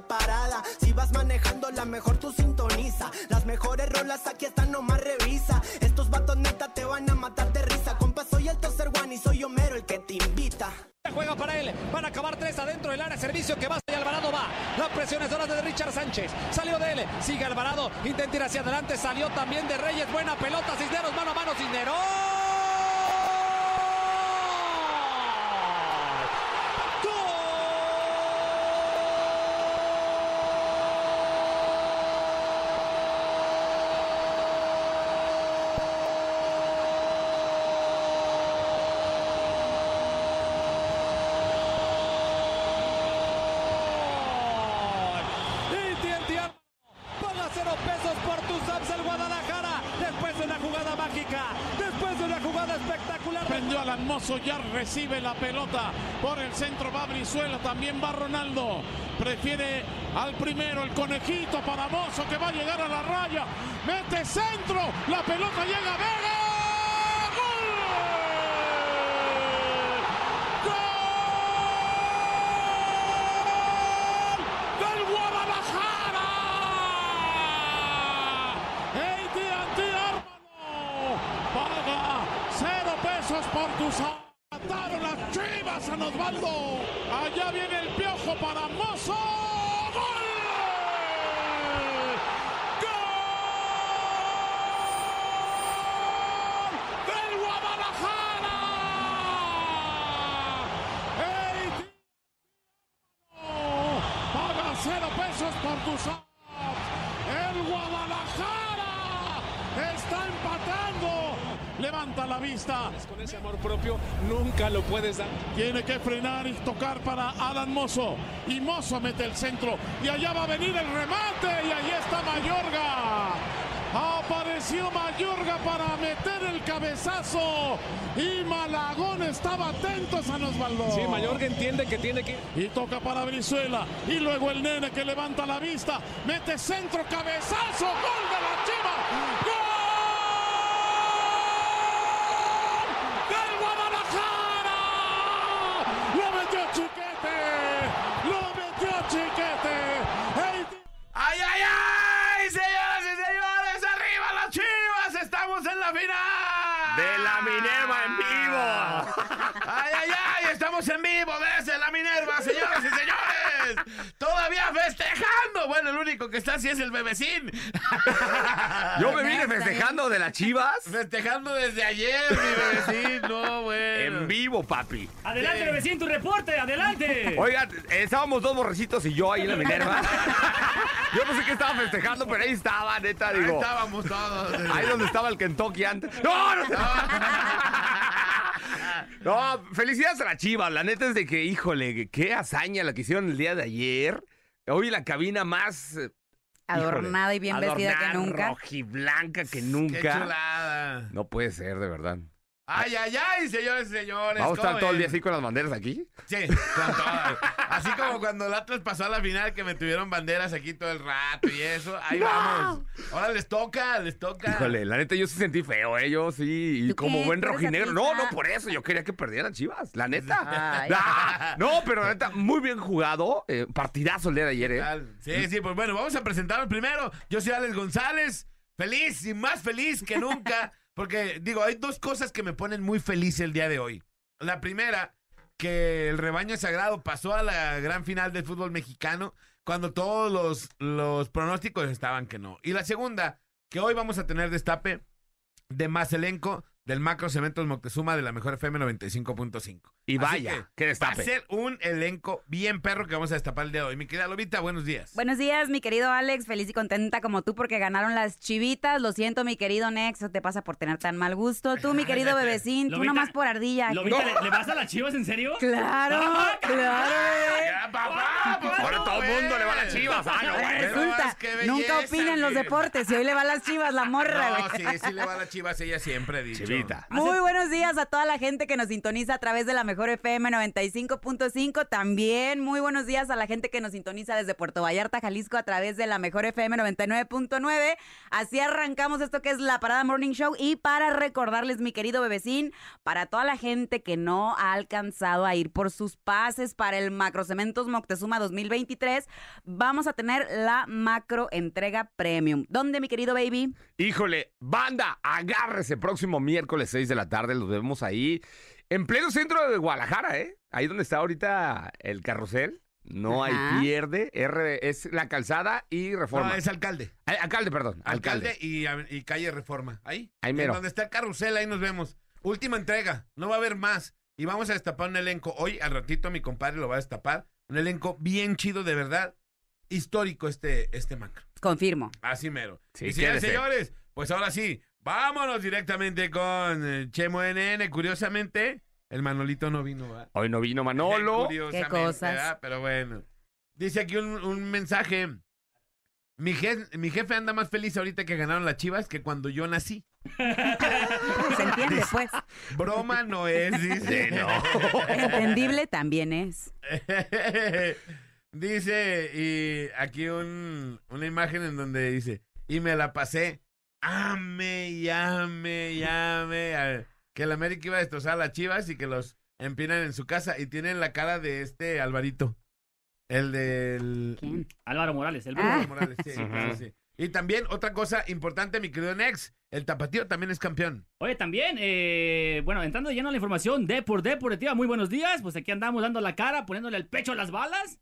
parada. Si vas manejando, la mejor tú sintoniza. Las mejores rolas aquí están, nomás revisa. Estos vatos neta te van a matar de risa. Compa, soy el tercer one y soy Homero el que te invita. Juega para él, van a acabar tres adentro del área, servicio que va y Alvarado va. La presión es de Richard Sánchez, salió de él, sigue Alvarado, intenta ir hacia adelante, salió también de Reyes, buena pelota, Cisneros, mano a mano, Cisneros. AT&T Paga cero pesos por tus apps el Guadalajara. Después de una jugada mágica. Después de una jugada espectacular. Prendió Alan Mozo, ya recibe la pelota por el centro, va Brizuela, también va Ronaldo. Prefiere al primero, el conejito para Mozo que va a llegar a la raya. Mete centro, la pelota llega a Vega. ¡Gol! ¡Del Guadalajara! AT&T Ármalo paga cero pesos por tus Mataron las chivas San Osvaldo. Allá viene el piojo para Mozo. ¡Gol! ¡Gol! ¡Del Guadalajara! AT&T Paga cero pesos por tus apps. El Guadalajara está empatando. Levanta la vista. Con ese amor propio nunca lo puedes dar. Tiene que frenar y tocar para Alan Mozo. Y Mozo mete el centro. Y allá va a venir el remate. Y ahí está Mayorga. Apareció Mayorga para meter el cabezazo. Y Malagón estaba atento a San Osvaldo. Sí, Mayorga entiende que tiene que Y toca para Brizuela. Y luego el nene que levanta la vista. Mete centro, cabezazo. Gol de la Chiva. ¡Gol! ¡Del Guadalajara! ¡Lo metió Chiquete! ¡Lo metió Chiquete! ¡Ey, ¡Ay, ay, ay! Señoras y señores, arriba las chivas, estamos en la final. De la Minerva en vivo. ¡Ay, ay, ay! Estamos en vivo desde la Minerva, señoras y señores. Todavía festejando. Bueno, el único que está así es el bebecín. Yo me vine festejando de las chivas Festejando desde ayer, mi bebecín. No, bueno. en vivo, papi. Adelante, bebecín, tu reporte, adelante. Oigan, estábamos dos borrecitos y yo ahí en la Minerva. Yo no sé qué estaba festejando, pero ahí estaba, neta, Ahí digo. estábamos todos. Ahí donde estaba el Kentucky antes. ¡No, no! No, felicidades a la Chivas. La neta es de que, híjole, qué hazaña la que hicieron el día de ayer. Hoy la cabina más... eh, Adornada y bien vestida que nunca. Rojiblanca que Qué nunca. chulada. No puede ser, de verdad. Ay, ay, ay, señores y señores. Vamos a estar ¿cómo todo el día así con las banderas aquí. Sí, con todas. Así como cuando el Atlas pasó a la final que me tuvieron banderas aquí todo el rato y eso. Ahí vamos. Ahora les toca, les toca. Híjole, la neta yo sí sentí feo, ¿eh? Yo sí, y ¿Tú como qué? buen ¿Tú eres rojinegro. No, no, por eso. Yo quería que perdieran Chivas, la neta. Ah, no, pero la neta, muy bien jugado. eh, partidazo el día de ayer, ¿eh? Sí, sí, pues bueno, vamos a presentarnos primero. Yo soy Alex González, feliz y más feliz que nunca, porque digo, hay dos cosas que me ponen muy feliz el día de hoy. La primera, que el rebaño sagrado pasó a la gran final del fútbol mexicano cuando todos los, los pronósticos estaban que no. Y la segunda, que hoy vamos a tener destape de más elenco del Macro Cementos Moctezuma de la mejor FM 95.5. Y Así vaya, que qué Va a destape. ser un elenco bien perro que vamos a destapar el día de hoy. Mi querida Lobita, buenos días. Buenos días, mi querido Alex. Feliz y contenta como tú porque ganaron las chivitas. Lo siento, mi querido Nex. Te pasa por tener tan mal gusto. Tú, mi querido bebecín. Tú Lobita, nomás por ardilla. Lobita, ¿le, le vas a las chivas en serio? Claro, claro. Ya, papá, pues Ahora todo el mundo le va a las chivas. Ah, no, Ahora bueno. resulta, es que nunca belleza, opina en los deportes y hoy le va a las chivas la morra, No, sí, sí le va a las chivas, ella siempre dicho. Chivita. Muy buenos días a toda la gente que nos sintoniza a través de la mejor FM 95.5. También muy buenos días a la gente que nos sintoniza desde Puerto Vallarta, Jalisco, a través de la mejor FM 99.9. Así arrancamos esto que es la Parada Morning Show. Y para recordarles, mi querido bebecín, para toda la gente que no ha alcanzado a ir por sus pases para el Macrocementos Moctezuma 2023, vamos a tener la macro entrega premium. ¿Dónde, mi querido baby? Híjole, banda, agárrese próximo miércoles 6 de la tarde, los vemos ahí, en pleno centro de Guadalajara, ¿eh? Ahí donde está ahorita el carrusel. No Ajá. hay pierde, R es la calzada y reforma. No, es alcalde. Ay, alcalde, perdón. Alcalde, Alcalde. y, y calle Reforma. Ahí. Ahí mero. Donde está el carrusel, ahí nos vemos. Última entrega. No va a haber más. Y vamos a destapar un elenco. Hoy, al ratito, mi compadre lo va a destapar. Un elenco bien chido, de verdad. Histórico este, este macro. Confirmo. Así mero. Sí, y señores, pues ahora sí, vámonos directamente con eh, Chemo NN. Curiosamente, el Manolito no vino, ¿verdad? Hoy no vino Manolo. Qué cosas. ¿verdad? Pero bueno. Dice aquí un, un mensaje. Mi, je- mi jefe anda más feliz ahorita que ganaron las chivas que cuando yo nací. Se entiende, pues. Broma no es, dice. No. Entendible también es. dice, y aquí un- una imagen en donde dice, y me la pasé, ame, llame, llame, a- que el América iba a destrozar a las chivas y que los empinan en su casa y tienen la cara de este Alvarito, el del... ¿Quién? Álvaro Morales, el Ah. brujo. Morales, sí, sí, sí. Y también otra cosa importante, mi querido Nex, el tapatío también es campeón. Oye, también, eh, bueno, entrando lleno a la información de por deportiva, muy buenos días. Pues aquí andamos dando la cara, poniéndole el pecho a las balas.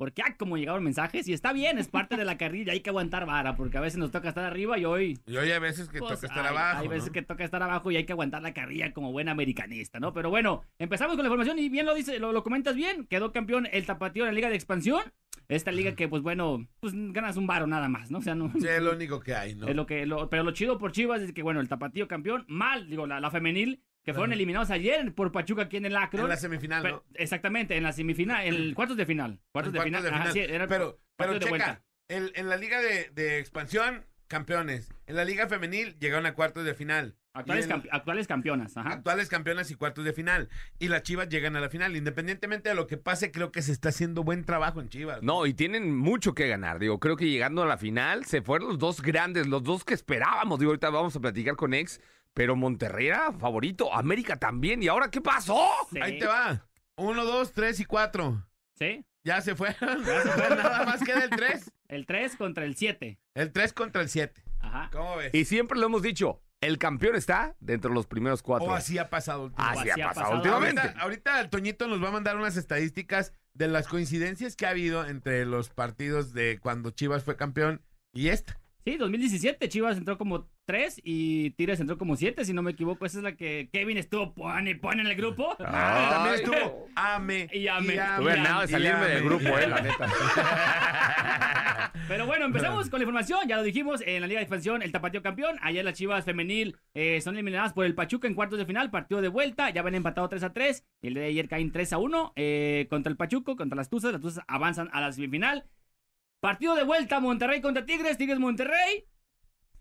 Porque, ah, como llegaron mensajes, y está bien, es parte de la carrilla, hay que aguantar vara, porque a veces nos toca estar arriba y hoy. Y hoy hay veces que pues, toca estar hay, abajo. Hay veces ¿no? que toca estar abajo y hay que aguantar la carrilla como buen americanista, ¿no? Pero bueno, empezamos con la información y bien lo dice, lo, lo comentas bien. Quedó campeón el tapatío en la Liga de Expansión. Esta liga que, pues bueno, pues ganas un varo nada más, ¿no? O sea, no. Sí, es lo único que hay, ¿no? Es lo que, lo- pero lo chido por Chivas es que, bueno, el tapatío campeón, mal, digo, la, la femenil, que fueron eliminados ayer por Pachuca aquí en el Acro. En la semifinal, ¿no? Exactamente, en la semifinal, en el cuartos de final. Cuartos, de, final. Ajá, sí, era pero, pero partido de checa, vuelta. el- en la liga de, de expansión, campeones. En la liga femenil llegaron a cuartos de final. Actuales, Y en- campe- actuales campeonas, ajá. actuales campeonas y cuartos de final. Y las Chivas llegan a la final. Independientemente de lo que pase, creo que se está haciendo buen trabajo en Chivas. No, y tienen mucho que ganar. Digo, creo que llegando a la final se fueron los dos grandes, los dos que esperábamos. Digo, ahorita vamos a platicar con ex, pero Monterrey era favorito, América también. ¿Y ahora qué pasó? Sí, Ahí te va. Uno, dos, tres y cuatro. Sí, Ya se fueron. Nada más queda el tres. el 3 contra el 7. El tres contra el siete. Ajá. ¿Cómo ves? Y siempre lo hemos dicho, el campeón está dentro de los primeros cuatro. O así ha pasado últimamente. Así ha pasado pasado. últimamente. Ahorita, ahorita el Toñito nos va a mandar unas estadísticas de las coincidencias que ha habido entre los partidos de cuando Chivas fue campeón y esta. Sí, 2017 Chivas entró como 3 y Tigres entró como 7, si no me equivoco. Esa es la que Kevin estuvo pone pone en el grupo. También estuvo ame Y ame. Estuve a nada de salirme del grupo, eh, la neta. Pero bueno, empezamos con la información. Ya lo dijimos, en la Liga de Expansión, el Tapatío campeón. Ayer las Chivas femenil eh, son eliminadas por el Pachuca en cuartos de final. Partido de vuelta. Ya ven empatado 3 a 3. El de ayer caen 3 a 1 eh, contra el Pachuco, contra las Tuzas. Las Tuzas avanzan a la semifinal. Partido de vuelta, Monterrey contra Tigres. Tigres Monterrey.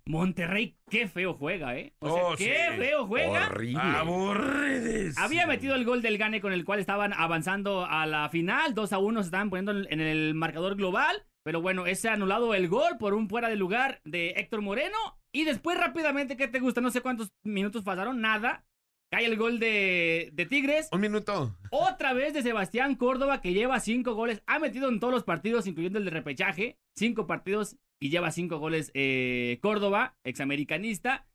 Monterrey, qué feo juega, ¿eh? O sea, Oh, qué sí. feo juega. Horrible. Aburrides. Había metido el gol del Gane con el cual estaban avanzando a la final. 2 a 1 se estaban poniendo en en el marcador global. Pero bueno, ese ha anulado el gol por un fuera de lugar de Héctor Moreno. Y después rápidamente, ¿qué te gusta? No sé cuántos minutos pasaron, nada. Cae el gol de, de Tigres. Un minuto. Otra vez de Sebastián Córdoba, que lleva cinco goles. Ha metido en todos los partidos, incluyendo el de repechaje. Cinco partidos y lleva cinco goles eh, Córdoba, examericanista.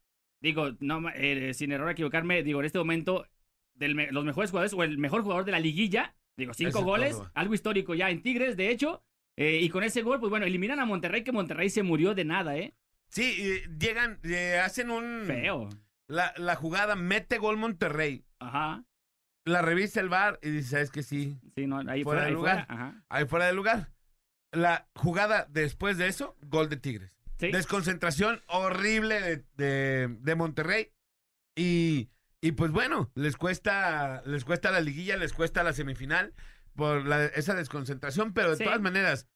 Digo, no, eh, sin error a equivocarme, digo, en este momento, de los mejores jugadores o el mejor jugador de la liguilla. Digo, cinco Ese goles, Córdoba. algo histórico ya en Tigres, de hecho. eh, y con ese gol, pues bueno, eliminan a Monterrey, que Monterrey se murió de nada, ¿eh? Sí, llegan, hacen un... Feo. La, la jugada, mete gol Monterrey. Ajá. La revisa el bar y dice, ¿sabes que sí? Sí, no, ahí Fuera fuera, de ahí lugar. fuera. Ajá. Ahí fuera de lugar. La jugada después de eso, gol de Tigres. Sí. Desconcentración horrible de, de- de Monterrey. Y, y pues bueno, les cuesta, les cuesta la liguilla, les cuesta la semifinal. por la- esa desconcentración, pero de Sí. todas maneras,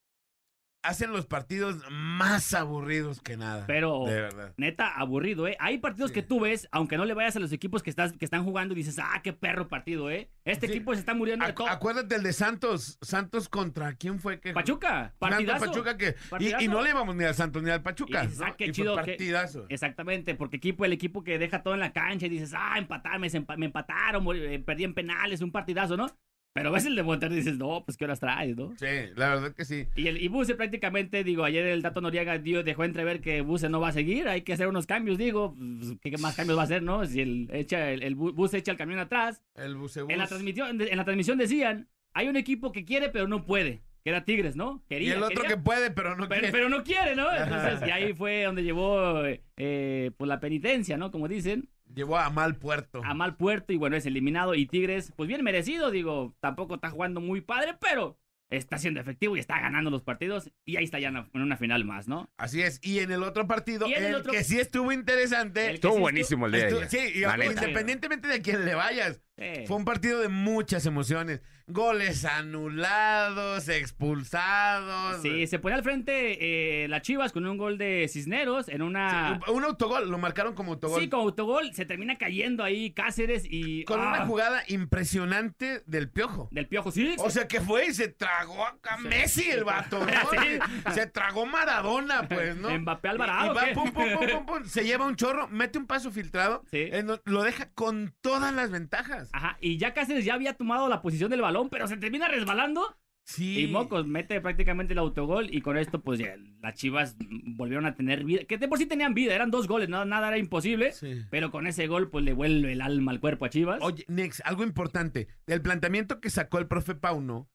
hacen los partidos más aburridos que nada. Pero, De verdad. neta, aburrido, ¿eh? Hay partidos Sí. que tú ves, aunque no le vayas a los equipos que, estás, que están jugando, y dices, ah, qué perro partido, ¿eh? Este Sí. equipo se está muriendo de todo. acuérdate el de Santos. Santos contra quién fue que Pachuca, Santos partidazo. Pachuca que y- Partidazo. y, no le íbamos ni al Santos ni al Pachuca. Y dices, ah, qué chido, partidazo. Exactamente, porque equipo, el equipo que deja todo en la cancha y dices, ah, empatarme, se empa- me empataron, eh, perdí en penales, un partidazo, ¿no? Pero ves el de Monterrey y dices, no, pues qué horas traes, ¿no? Sí, la verdad que sí. Y, el, y Buse prácticamente, digo, ayer el Tato Noriega dio, dejó entrever que Buse no va a seguir, hay que hacer unos cambios, digo, pues, ¿qué más cambios va a hacer, no? Si el, echa, el, el Bu- Buse echa el camión atrás. El bucebús. En la, transmisión, en la transmisión decían, hay un equipo que quiere pero no puede, que era Tigres, ¿no? y Quería, el otro quería, que puede, pero no pero, quiere. pero no quiere, ¿no? Entonces, y ahí fue donde llevó eh, pues la penitencia, ¿no? Como dicen, Llevó a mal puerto. a mal puerto y bueno, es eliminado. Y Tigres, pues bien merecido, digo, tampoco está jugando muy padre, pero está siendo efectivo y está ganando los partidos. Y ahí está ya en una- final más, ¿no? Así es. Y en el otro partido, el el, otro- que sí estuvo interesante. Estuvo sí buenísimo el día de ayer. sí, y independientemente de quién le vayas. Fue un partido de muchas emociones. Goles anulados, expulsados. Sí, se pone al frente eh, la Chivas con un gol de Cisneros en una... Sí, un autogol, lo marcaron como autogol. Sí, con autogol se termina cayendo ahí Cáceres y... con ah, una jugada impresionante del piojo. Del piojo, sí. O sea que fue y se tragó acá Messi el vato, ¿no? Sí. Se tragó Maradona, pues, ¿no? Mbappé Alvarado, Y va, pum, pum, pum, pum, pum, se lleva un chorro, mete un paso filtrado, Sí. en lo deja con todas las ventajas. Ajá, y ya Cáceres ya había tomado la posición del balón, pero se termina resbalando. Sí. Y Mocos mete prácticamente el autogol y con esto pues ya las Chivas volvieron a tener vida, que de por sí tenían vida, eran dos goles, nada, nada era imposible, Sí. pero con ese gol pues le vuelve el alma al cuerpo a Chivas. Oye, Nex, algo importante. El planteamiento que sacó el profe Pauno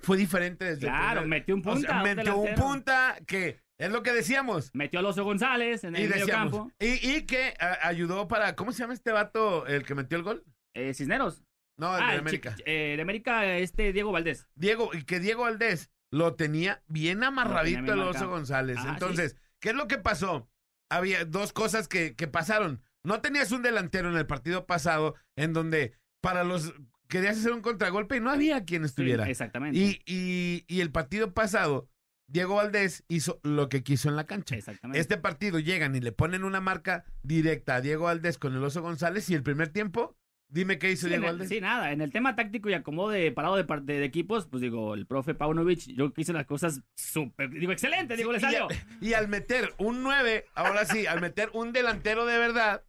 fue diferente desde claro, el metió un O punta. sea, un metió un punta que es lo que decíamos. Metió a Oso González en Y el medio decíamos. campo. Y, y que a- ayudó para. ¿Cómo se llama este vato el que metió el gol? Eh, Cisneros. No, el ah, de el América. eh, de América, este Diego Valdés. Diego, y que Diego Valdés lo tenía bien amarradito bien el oso. González. Ajá, Entonces, ¿qué es lo que pasó? Había dos cosas que, que pasaron. No tenías un delantero en el partido pasado en donde para los querías hacer un contragolpe y no había quien Sí, estuviera. exactamente. y, y, y el partido pasado, Diego Valdés hizo lo que quiso en la cancha. Exactamente. Este partido llegan y le ponen una marca directa a Diego Valdés con el oso González y el primer tiempo, dime qué hizo Sí, Diego Valdés. sí, nada. En el tema táctico y acomodo de parado de, de, de equipos, pues digo, el profe Paunovic, yo hice las cosas súper, digo, excelente, digo, le y, salió. a- y al meter un 9, ahora sí, al meter un delantero de verdad,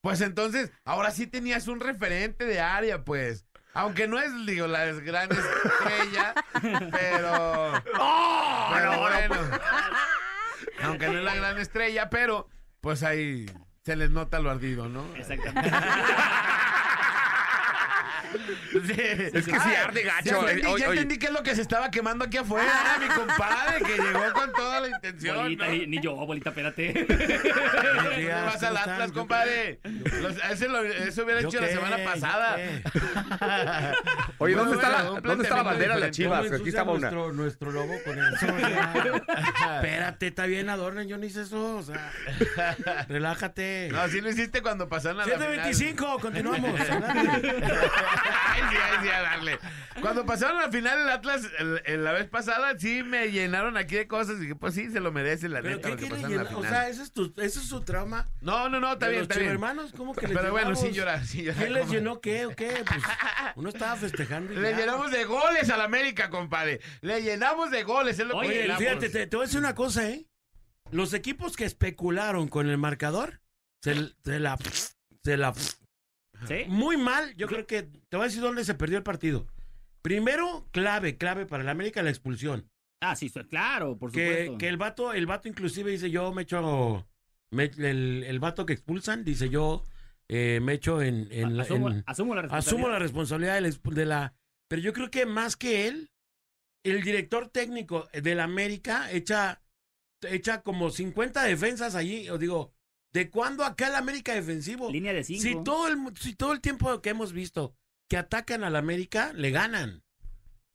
pues entonces, ahora sí tenías un referente de área, pues. Aunque no es, digo, la gran estrella, pero. pero bueno. Aunque no es la gran estrella, pero pues ahí se les nota lo ardido, ¿no? Exactamente. Sí. Es que sí arde gacho. Ya entendí, Oye, ya oye. entendí qué es lo que se estaba quemando aquí afuera, mi compadre, que llegó con toda la intención. bolita, ¿no? ni, ni yo, bolita, espérate. ¿Qué vas al Atlas, compadre? Los- ese lo- eso hubiera ¿Yo hecho la semana ¿Yo pasada. Oye, ¿dónde está bueno, la, ¿dónde está la bandera de las chivas? ¿Cómo Aquí estaba una. nuestro, nuestro logo con o sea, espérate, está bien, adornen, yo no hice eso. O sea, relájate. No, sí lo hiciste cuando pasaron a la final. 725, continuamos. Ay, sí, ay, sí, a darle. Cuando pasaron la final el Atlas, el- el- la vez pasada, sí me llenaron aquí de cosas y dije, pues sí, se lo merece la Pero neta ¿qué, lo que qué le la? O sea, ese es, tu, ese es su trauma. no, no, no, está bien, está bien. hermanos, ¿cómo que Pero bueno, sí llorar, sí llorar. ¿Quién les llenó qué o qué? Pues uno estaba festejando. y Le ya. llenamos de goles al América, compadre. Le llenamos de goles, es lo que Oye, llenamos. fíjate, te, te voy a decir una cosa, ¿eh? Los equipos que especularon con el marcador, se, se la... Se la ¿Sí? muy mal, yo creo que te voy a decir dónde se perdió el partido. Primero, clave, clave para el América, la expulsión. Ah, sí, claro, por Que, supuesto. que el vato, el vato inclusive dice, yo me echo, me- el, el vato que expulsan, dice yo, eh, me echo en, asumo, en- asumo la responsabilidad. asumo la responsabilidad de la, de la- Pero yo creo que más que él, el director técnico del América echa, echa como 50 defensas allí. Os digo, ¿de cuándo acá el América defensivo? Línea de cinco. Si todo, el, si todo el tiempo que hemos visto que atacan al América, le ganan.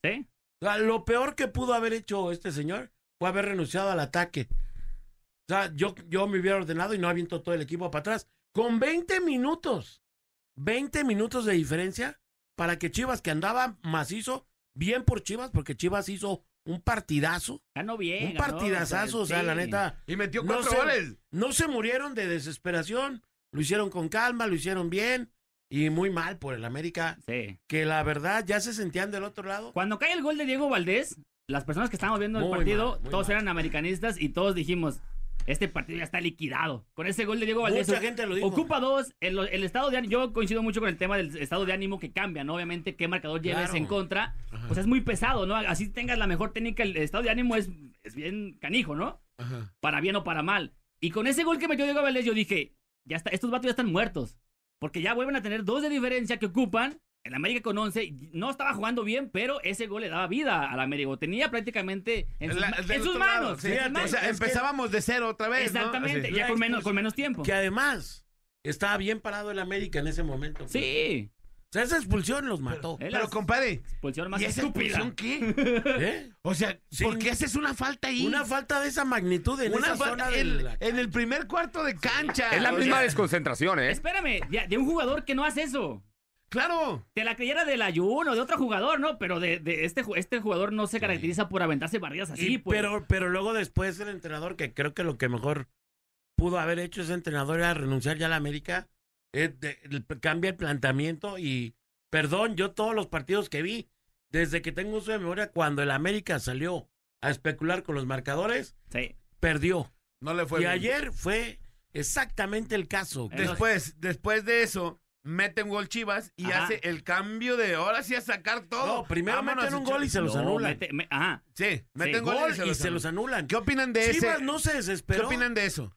¿Sí? O sea, lo peor que pudo haber hecho este señor fue haber renunciado al ataque. O sea, yo, yo me hubiera ordenado y no aviento todo el equipo para atrás. Con 20 minutos. 20 minutos de diferencia para que Chivas, que andaba macizo, bien por Chivas, porque Chivas hizo un partidazo. Ganó bien. un ganó, partidazazo, o sea, sí. la neta. Y metió No cuatro se- goles. No se murieron de desesperación, lo hicieron con calma, lo hicieron bien y muy mal por el América, Sí. que la verdad ya se sentían del otro lado. Cuando cae el gol de Diego Valdés, las personas que estábamos viendo el partido, mal, todos mal. eran americanistas y todos dijimos, este partido ya está liquidado. Con ese gol de Diego Valdés. Mucha gente lo dijo. Ocupa dos. El, el estado de ánimo, yo coincido mucho con el tema del estado de ánimo que cambia, ¿no? Obviamente, qué marcador lleves Claro. en contra. Pues es muy pesado, ¿no? Así tengas la mejor técnica, el estado de ánimo es, es bien canijo, ¿no? Ajá. Para bien o para mal. Y con ese gol que metió Diego Valdés, yo dije, ya está, estos vatos ya están muertos. Porque ya vuelven a tener dos de diferencia que ocupan. El América con 11 no estaba jugando bien, pero ese gol le daba vida al América. O Tenía prácticamente en sus, La- ma- del en sus otro lado, manos. sí. en sus Fíjate, manos. O sea, empezábamos de cero otra vez. Exactamente, ya con menos, con menos tiempo. Que además estaba bien parado el América en ese momento. Sí, O sea, esa expulsión los mató. Pero, la compadre, expulsión más ¿y esa estúpida. expulsión qué? ¿Eh? O sea, Sí. ¿por qué haces una falta ahí? Una falta de esa magnitud en Una esa falta zona de en, la- en el primer cuarto de cancha. Es la O misma sea, desconcentración, ¿eh? Espérame, de, de un jugador que no hace eso. Claro. Te la creyera del ayuno, de otro jugador, ¿no? Pero de, de este, este jugador no se caracteriza por aventarse barridas así, Y- pues. pero, pero luego después el entrenador, que creo que lo que mejor pudo haber hecho ese entrenador era renunciar ya a la América, eh, de- el- cambia el planteamiento y, perdón, yo todos los partidos que vi, desde que tengo uso de memoria, cuando el América salió a especular con los marcadores, Sí. perdió. No le fue y bien. ayer fue exactamente el caso. Después, después de eso, mete un gol Chivas y Ajá. hace el cambio de ahora sí a sacar todo. No, primero Vámonos, meten un gol y se los No, anulan. mete- me- ajá. Sí, meten Sí, gol, Gol y se los, anulan. anulan. ¿Qué opinan de Chivas ese? no se ¿Qué desesperó. opinan de eso?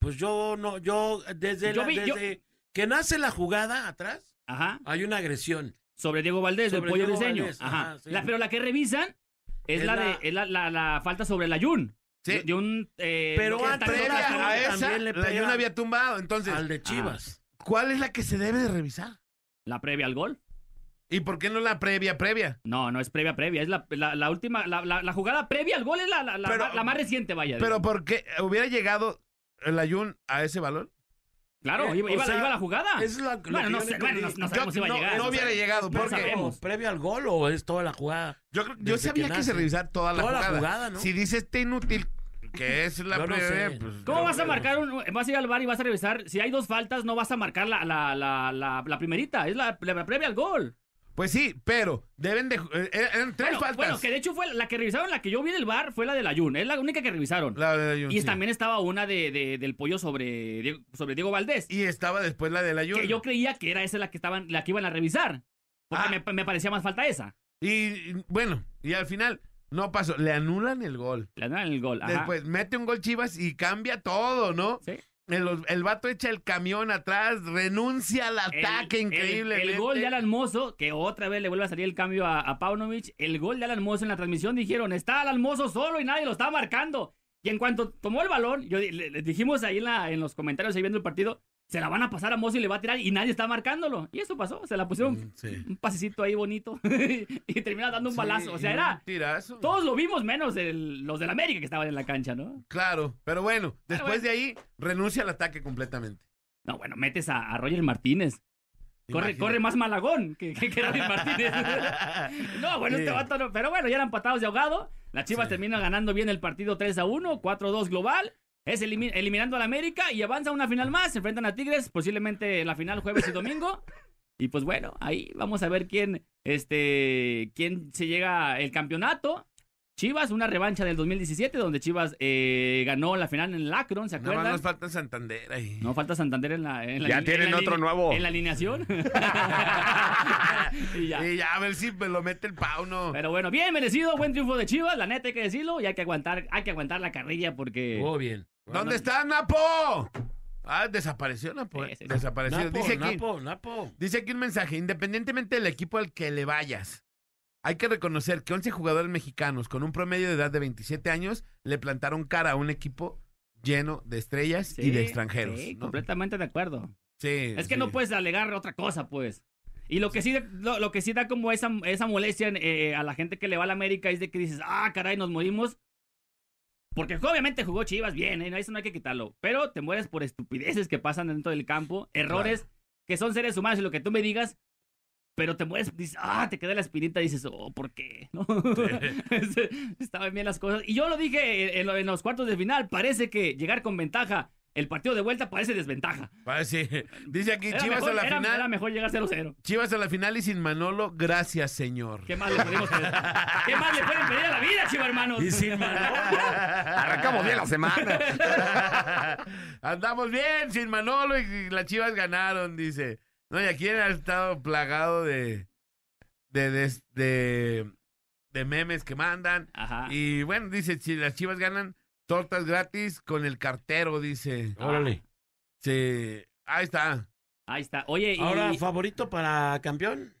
Pues yo no, yo desde, Yo la- vi- yo- desde que nace la jugada atrás, Ajá. hay una agresión. Sobre Diego Valdés, del Sobre pollo Diego diseño. Valdés, Ajá. ajá, sí. La- pero la que revisan es, Es la, la- de es la, la- la falta sobre el ayun. Sí. De, de un. eh, Pero antes a esa, también le la Jun había tumbado. Entonces, al de Chivas. ¿Cuál es la que se debe de revisar? La previa al gol. ¿Y por qué no la previa previa? No, no es previa previa. Es la, la- la última. La, la- la jugada previa al gol es la, la- la- Pero- la más reciente, vaya. Pero ¿por qué hubiera llegado el Ayun a ese balón? Claro, Eh, iba, iba la- sea, iba la jugada. Es la, lo bueno, no sé, bueno, no, no sabemos si iba a llegar. no hubiera llegado, porque- sabemos. ¿Previo al gol o es toda la jugada? Yo, creo- yo sabía que que, se revisar toda la Toda la jugada. jugada, ¿no? Si dice este inútil, que es la no previa, sé. pues, ¿Cómo vas a marcar un, vas a ir al bar y vas a revisar? Si hay dos faltas, no vas a marcar la, la, la, la, la primerita, es la, la previa al gol. Pues sí, pero deben de... eh, Eran tres Bueno, faltas. bueno, que de hecho fue la que revisaron, la que yo vi del bar fue la del Ayun, es la única que revisaron. La de Ayun, y sí. también estaba una de, de- del pollo sobre Diego, sobre Diego Valdés. Y estaba después la del Ayun. que yo creía que era esa la que estaban, la que iban a revisar. Porque Ah. me, me parecía más falta esa. Y, bueno, y al final no pasó. Le anulan el gol. Le dan el gol. ajá. Después mete un gol Chivas y cambia todo, ¿no? Sí. El, el vato echa el camión atrás, renuncia al ataque el- increíble. El, gol de Alan Mozo, que otra vez le vuelve a salir el cambio a, a Paunovic. El gol de Alan Mozo en la transmisión dijeron: está Alan Mozo solo y nadie lo está marcando. Y en cuanto tomó el balón, yo, di- le, le dijimos ahí en, la, en los comentarios, ahí viendo el partido, se la van a pasar a Mozo y le va a tirar y nadie está marcándolo. Y eso pasó, se la pusieron Mm, Sí. un pasecito ahí bonito y termina dando un balazo. O sea, era. Tirazo. Todos lo vimos menos el- los del América que estaban en la cancha, ¿no? Claro, pero bueno, después bueno. de ahí renuncia al ataque completamente. No, bueno, metes a, a Roger Martínez. Corre, corre más Malagón que, que, que Roger Martínez. no, bueno, este Sí. vato no. Pero bueno, ya eran patados de ahogado. Las Chivas terminan ganando bien el partido 3 a 1, 4-2 global. Es elimi- eliminando al América y avanza una final más. Se enfrentan a Tigres, posiblemente la final jueves y domingo. Y pues bueno, ahí vamos a ver quién, este, quién se llega el campeonato. Chivas, una revancha del 2017, donde Chivas eh, ganó la final en el Akron, ¿se Nada más acuerdan? nos falta Santander ahí. No falta Santander en la. en la Ya en tienen la otro nuevo. En la alineación. y ya. Y ya a ver si me lo mete el Pauno. Pero bueno, bien merecido, buen triunfo de Chivas, la neta hay que decirlo, y hay que aguantar, hay que aguantar la carrilla porque. Jugó bien. ¿Dónde está Napo? Ah, desapareció Napo. eh. Sí, sí, sí. Desapareció. Napo, dice, aquí, Napo, Napo. dice aquí un mensaje. Independientemente del equipo al que le vayas, hay que reconocer que 11 jugadores mexicanos con un promedio de edad de 27 años le plantaron cara a un equipo lleno de estrellas y Sí, de extranjeros. Sí, ¿no? completamente de acuerdo. Sí, Es que sí. no puedes alegar otra cosa, pues. Y lo que sí, lo, lo que sí da como esa, esa molestia eh, a la gente que le va a la América es de que dices, ah, caray, nos morimos. Porque obviamente jugó Chivas bien, ¿eh? eso no hay que quitarlo. Pero te mueres por estupideces que pasan dentro del campo, errores que son seres humanos y lo que tú me digas, pero te mueres, dices, ah, te queda la espinita, dices, oh, ¿por qué? ¿No? Este, Estaban bien las cosas. Y yo lo dije en, en los cuartos de final, parece que llegar con ventaja, el partido de vuelta parece desventaja. Parece- Dice aquí, Era Chivas mejor, a la era- final. era mejor llegar 0-0. Chivas a la final y sin Manolo, gracias, señor. ¿Qué más le podemos pedir? ¿Qué más le pueden pedir a la vida, chiva hermanos? Y sin Manolo. Arrancamos bien la semana. Andamos bien sin Manolo y las Chivas ganaron, dice. No, y aquí ha estado plagado de de, de, de, de memes que mandan. Ajá. Y bueno, dice, si las Chivas ganan, tortas gratis con el cartero, dice. Órale. Sí, ahí está. Ahí está. Oye, y Ahora, favorito para campeón,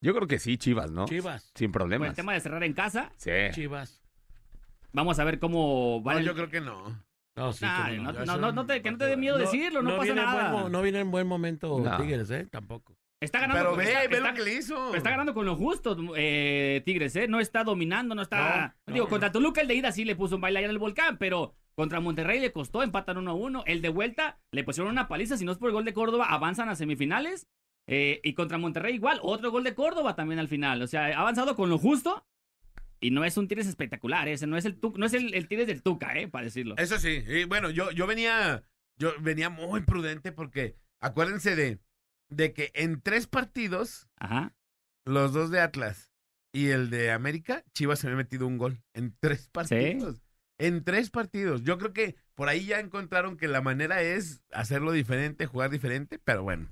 Yo creo que sí, Chivas, ¿no? Chivas. Sin con problemas. el tema de cerrar en casa, Sí. Chivas. vamos a ver cómo va No, el- yo creo que no. No, sí, Nah, no, no. no, no, no te, que no te dé miedo decirlo, no, pasa nada. buen no viene en buen momento No. Tigres, ¿eh? Tampoco. Está ganando. Pero con- ve, está- ve está- lo que le hizo. pero está ganando con lo justo, eh, Tigres, ¿eh? No está dominando, no está. No, Digo, no. contra Toluca el de ida sí le puso un baile allá en el volcán, pero contra Monterrey le costó, empatan 1-1. El de vuelta le pusieron una paliza, si no es por el gol de Córdoba, avanzan a semifinales. Eh, y contra Monterrey igual, otro gol de Córdoba también al final. O sea, ha avanzado con lo justo. Y no es un Tigres espectacular, ¿eh? ese no es el, no es el, el Tigres del Tuca, ¿eh? Para decirlo. Eso sí, y bueno, yo, yo venía, yo venía muy prudente porque acuérdense de, de que en tres partidos, Ajá. los dos de Atlas y el de América, Chivas se había metido un gol. En tres partidos. En tres partidos. Yo creo que por ahí ya encontraron que la manera es hacerlo diferente, jugar diferente, pero bueno.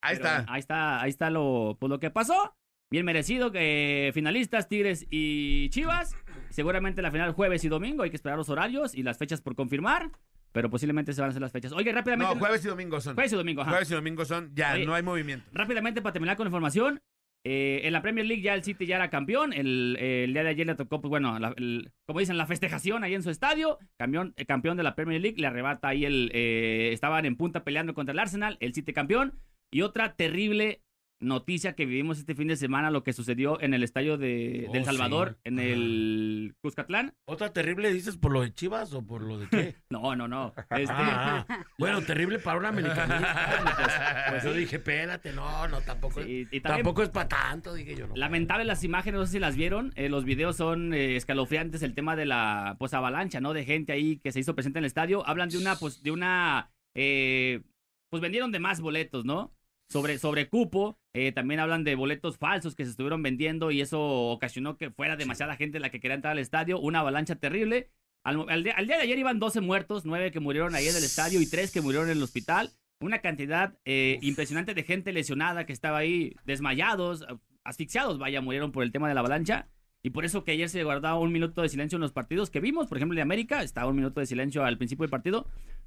Ahí Pero está. ahí está, ahí está lo, pues, lo que pasó. Bien merecido que finalistas, Tigres y Chivas. Seguramente la final jueves y domingo. Hay que esperar los horarios y las fechas por confirmar. Pero posiblemente se van a hacer las fechas. Oye, rápidamente. No, jueves y domingo son. Jueves y domingo, ajá. Jueves y domingo son, ya, Oye. no hay movimiento. Rápidamente para terminar con información. eh, en la Premier League ya el City ya era campeón. El, el día de ayer le tocó, pues bueno, la- el- como dicen, la festejación ahí en su estadio. Campeón, eh, campeón de la Premier League. Le arrebata ahí el. eh, estaban en punta peleando contra el Arsenal. El City campeón. Y otra terrible noticia que vivimos este fin de semana, lo que sucedió en el estadio de, Oh, del Salvador, sí. en el Cuscatlán. ¿Otra terrible dices por lo de Chivas o por lo de qué? No, no, no. Este, Ah, ah. Bueno, terrible para un americanista. Pues, pues yo dije, espérate, no, no, tampoco. sí, y también- Tampoco es para tanto, dije yo. No, Lamentable las imágenes, no sé si las vieron. eh, los videos son eh, escalofriantes. El tema de la pues avalancha, ¿no? De gente ahí que se hizo presente en el estadio. Hablan de una, pues, de una. eh, pues vendieron de más boletos, ¿no? Sobre, sobre cupo. eh, también hablan de boletos falsos que se estuvieron vendiendo y eso ocasionó que fuera demasiada gente la que quería entrar al estadio. Una avalancha terrible. Al, al día, al día de ayer iban 12 muertos, 9 que murieron ahí en el estadio y 3 que murieron en el hospital. Una cantidad eh, impresionante de gente lesionada que estaba ahí, desmayados, asfixiados, vaya, murieron por el tema de la avalancha. Y por eso que ayer se guardaba un minuto de silencio en los partidos que vimos. Por ejemplo, de América estaba un minuto de silencio al principio del partido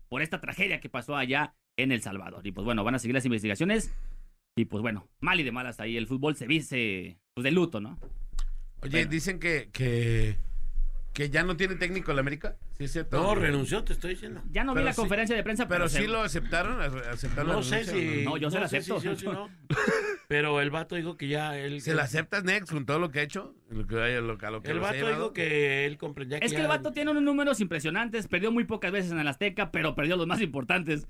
por esta tragedia que pasó allá en El Salvador. Y pues bueno, van a seguir las investigaciones. Y pues bueno, mal y de malas ahí. El fútbol se viste pues de luto, ¿no? Oye, Bueno. dicen que, que, que ya no tiene técnico la América. ¿Sí es cierto? No, renunció, te estoy diciendo. Ya no vi la sí- conferencia de prensa, pero, Pero sí se- lo aceptaron, aceptaron la No sé si. ¿o No, yo se la sé acepto. si no. Pero el vato dijo que ya él. ¿Se la aceptas, Nex, con todo lo que ha hecho? Lo que, lo, que- a lo que El vato dijo que él comprendía que. Es que ya- el vato tiene unos números impresionantes. Perdió muy pocas veces en el Azteca, pero perdió los más importantes.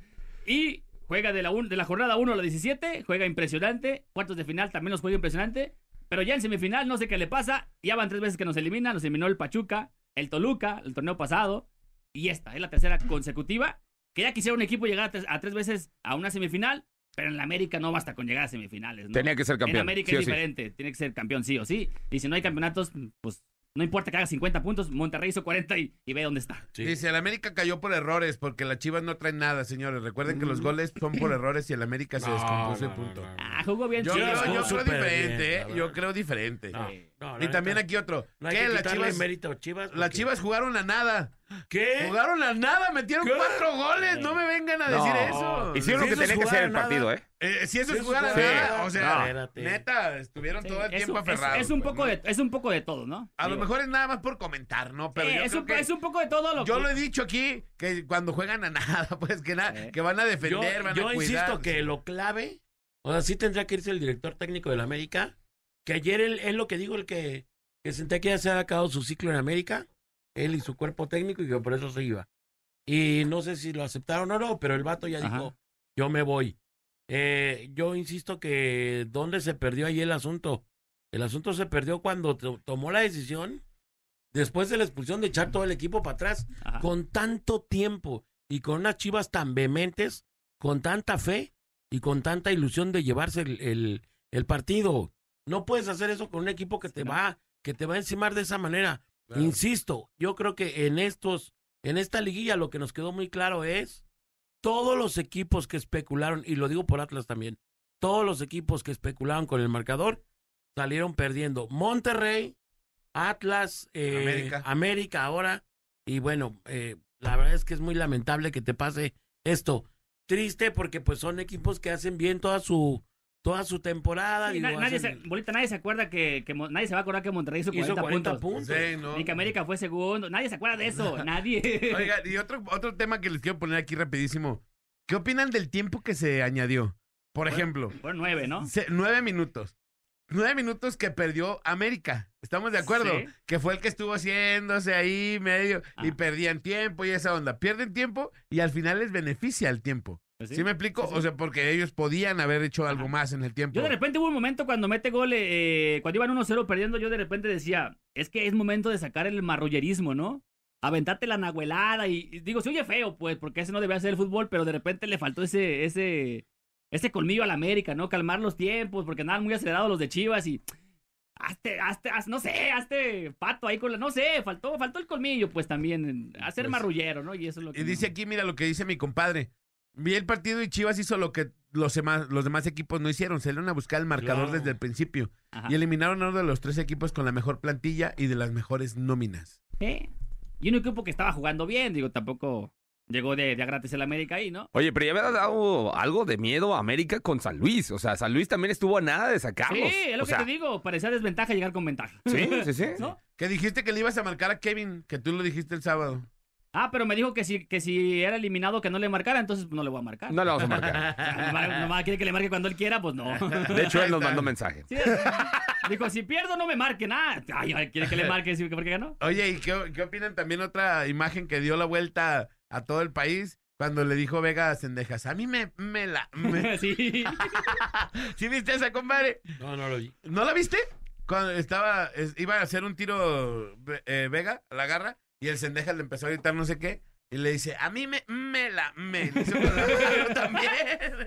Y juega de la, un- de la jornada 1 a la 17. Juega impresionante. Cuartos de final también los juega impresionante. Pero ya en semifinal no sé qué le pasa. Ya van tres veces que nos elimina. Nos eliminó el Pachuca, el Toluca, el torneo pasado. Y esta es la tercera consecutiva. Que ya quisiera un equipo llegar a tres, a tres veces a una semifinal. Pero en la América no basta con llegar a semifinales. ¿no? Tenía que ser campeón. En América sí es sí. diferente, tiene que ser campeón sí o sí. Y si no hay campeonatos, pues no importa que haga 50 puntos, Monterrey hizo 40 y, y ve dónde está. Sí. Dice, el América cayó por errores porque las Chivas no traen nada, señores. Recuerden que los goles son por errores y el América se No, descompuso no, y punto. no, no. Ah, jugó bien Yo, Chivas. creo, yo creo súper diferente, bien, ¿eh? la. Yo creo diferente. No, Sí. no, la Y también aquí otro. No hay ¿Qué? que Las Chivas, mérito Chivas. las Chivas jugaron a nada. ¿Qué? Jugaron a nada, metieron ¿Qué? cuatro goles. No me vengan a No. decir eso. Hicieron lo que tenía que a el partido, ¿eh? Eh, si eso Sí, es jugar a sí. nada, o sea, neta, estuvieron Sí, todo el es, tiempo es- aferrados. es un pues, poco ¿no? de, es un poco de todo, ¿no? A lo Digo, mejor es nada más por comentar, ¿no? Pero sí, yo es, creo un, que... es un poco de todo lo Yo que- lo he dicho aquí, que cuando juegan a nada, pues que, na- Sí. que van a Yo, defender, van yo a cuidar. insisto que lo clave, o sea, sí tendría que irse el director técnico del América, que ayer él, él lo que dijo, el que, que sentía que ya se había acabado su ciclo en América, él y su cuerpo técnico, y que por eso se iba. Y no sé si lo aceptaron o no, pero el vato ya Ajá. dijo, yo me voy. Eh, yo insisto que dónde se perdió ahí el asunto. El asunto se perdió cuando to- tomó la decisión, después de la expulsión, de echar todo el equipo para atrás, Ajá. con tanto tiempo y con unas chivas tan vehementes, con tanta fe y con tanta ilusión de llevarse el, el- el partido. No puedes hacer eso con un equipo que te no. va, que te va a encimar de esa manera. Insisto, yo creo que en estos, en esta liguilla lo que nos quedó muy claro es todos los equipos que especularon, y lo digo por Atlas también, todos los equipos que especularon con el marcador salieron perdiendo. Monterrey, Atlas, eh, América. América. ahora, y bueno, eh, la verdad es que es muy lamentable que te pase esto. Triste porque pues son equipos que hacen bien toda su toda su temporada. Sí, digo, nadie, se, Bolita, nadie se acuerda que, nadie se va a acordar que Monterrey hizo 40, hizo 40 puntos. puntos. Sí, ¿no? Ni que América fue segundo. Nadie se acuerda de eso. Nadie. Oiga, y otro, otro tema que les quiero poner aquí rapidísimo. ¿Qué opinan del tiempo que se añadió? Por ejemplo, Fueron nueve, ¿no? se- nueve minutos. Nueve minutos que perdió América. ¿Estamos de acuerdo? Sí. Que fue el que estuvo haciéndose ahí medio y perdían tiempo y esa onda. Pierden tiempo y al final les beneficia el tiempo. ¿Sí, sí. me explico? Sí. O sea, porque ellos podían haber hecho algo Ajá. más en el tiempo. Yo de repente hubo un momento cuando mete gol, eh, cuando iban 1-0 perdiendo, yo de repente decía, es que es momento de sacar el marrullerismo, ¿no? Aventarte la nahuelada y, y digo, se oye feo, pues, porque ese no debía ser el fútbol, pero de repente le faltó ese, ese, ese colmillo al América, ¿no? Calmar los tiempos, porque andaban muy acelerados los de Chivas y... Hazte, hazte, haz- no sé, hazte pato ahí con la... No sé, faltó, faltó el colmillo, pues, también, hacer Pues, marrullero, ¿no? Y eso es lo que... Y dice no- aquí, mira lo que dice mi compadre. Vi el partido y Chivas hizo lo que los demás, los demás equipos no hicieron. Salieron a buscar el marcador Claro. desde el principio. Ajá. Y eliminaron a uno de los tres equipos con la mejor plantilla y de las mejores nóminas. Sí. Y un equipo que estaba jugando bien, digo, tampoco llegó de, de a gratis el América ahí, ¿no? Oye, pero ya me ha dado algo de miedo a América con San Luis. O sea, San Luis también estuvo a nada de sacarlos. Sí, es lo o que sea, te digo, parecía desventaja llegar con ventaja. Sí, sí, sí. ¿No? Que dijiste que le ibas a marcar a Kevin, que tú lo dijiste el sábado. Ah, pero me dijo que si, que si era eliminado que no le marcara, entonces pues, no le voy a marcar. No le vamos a marcar. Nomás, nomás quiere que le marque cuando él quiera, pues no. De hecho, él nos mandó mensaje. Sí, dijo, si pierdo no me marque nada. Ay, ay, quiere que le marque sí, porque ganó. Oye, ¿y qué, qué opinan también otra imagen que dio la vuelta a todo el país? Cuando le dijo Vega a Cendejas, a mí me, me la... me-". sí. ¿Sí viste esa, compadre? No, no lo vi. ¿No la viste? Cuando estaba, es- iba a hacer un tiro eh, Vega, la garra, y el Cendejas le empezó a gritar no sé qué, y le dice, a mí me, me la, me. Le hizo con la mano también.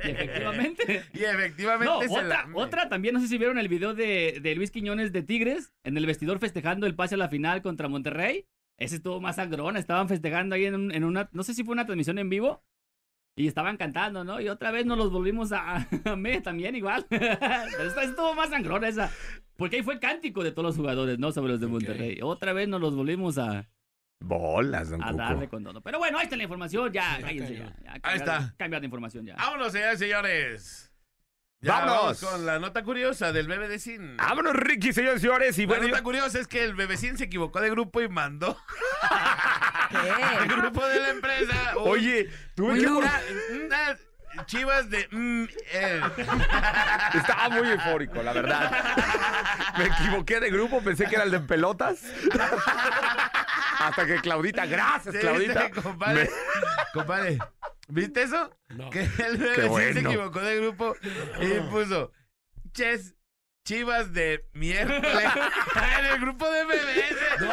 Y efectivamente. Y efectivamente No, se otra, la... otra también, no sé si vieron el video de, de Luis Quiñones de Tigres en el vestidor festejando el pase a la final contra Monterrey. Ese estuvo más sangrón, estaban festejando ahí en, un- en una, no sé si fue una transmisión en vivo. Y estaban cantando, ¿no? Y otra vez nos los volvimos a, a me también igual. Pero esta estuvo más sangrón esa. Porque ahí fue cántico de todos los jugadores, ¿no? Sobre los de Monterrey. Otra vez nos los volvimos a, Bolas, don a Cuco. darle con todo. Pero bueno, ahí está la información, ya, Sí, cállense ya. ya Ahí está. Cambiar de información ya. Vámonos, señores, señores. Ya ¡Vámonos! vamos con la nota curiosa del bebecín. Vámonos, Ricky, señores y señores. Y La bueno, nota yo- curiosa es que el bebecín se equivocó de grupo y mandó al ¿Qué? grupo de la empresa. un- oye, tuve que... una, chivas de... mm, eh. Estaba muy eufórico, la verdad. Me equivoqué de grupo, pensé que era el de pelotas. Hasta que Claudita, gracias, Claudita. sí, compadre, compadre, ¿viste eso? No. Que el bebecín se bueno. equivocó de grupo y puso Ches Chivas de miércoles en el grupo de bebés.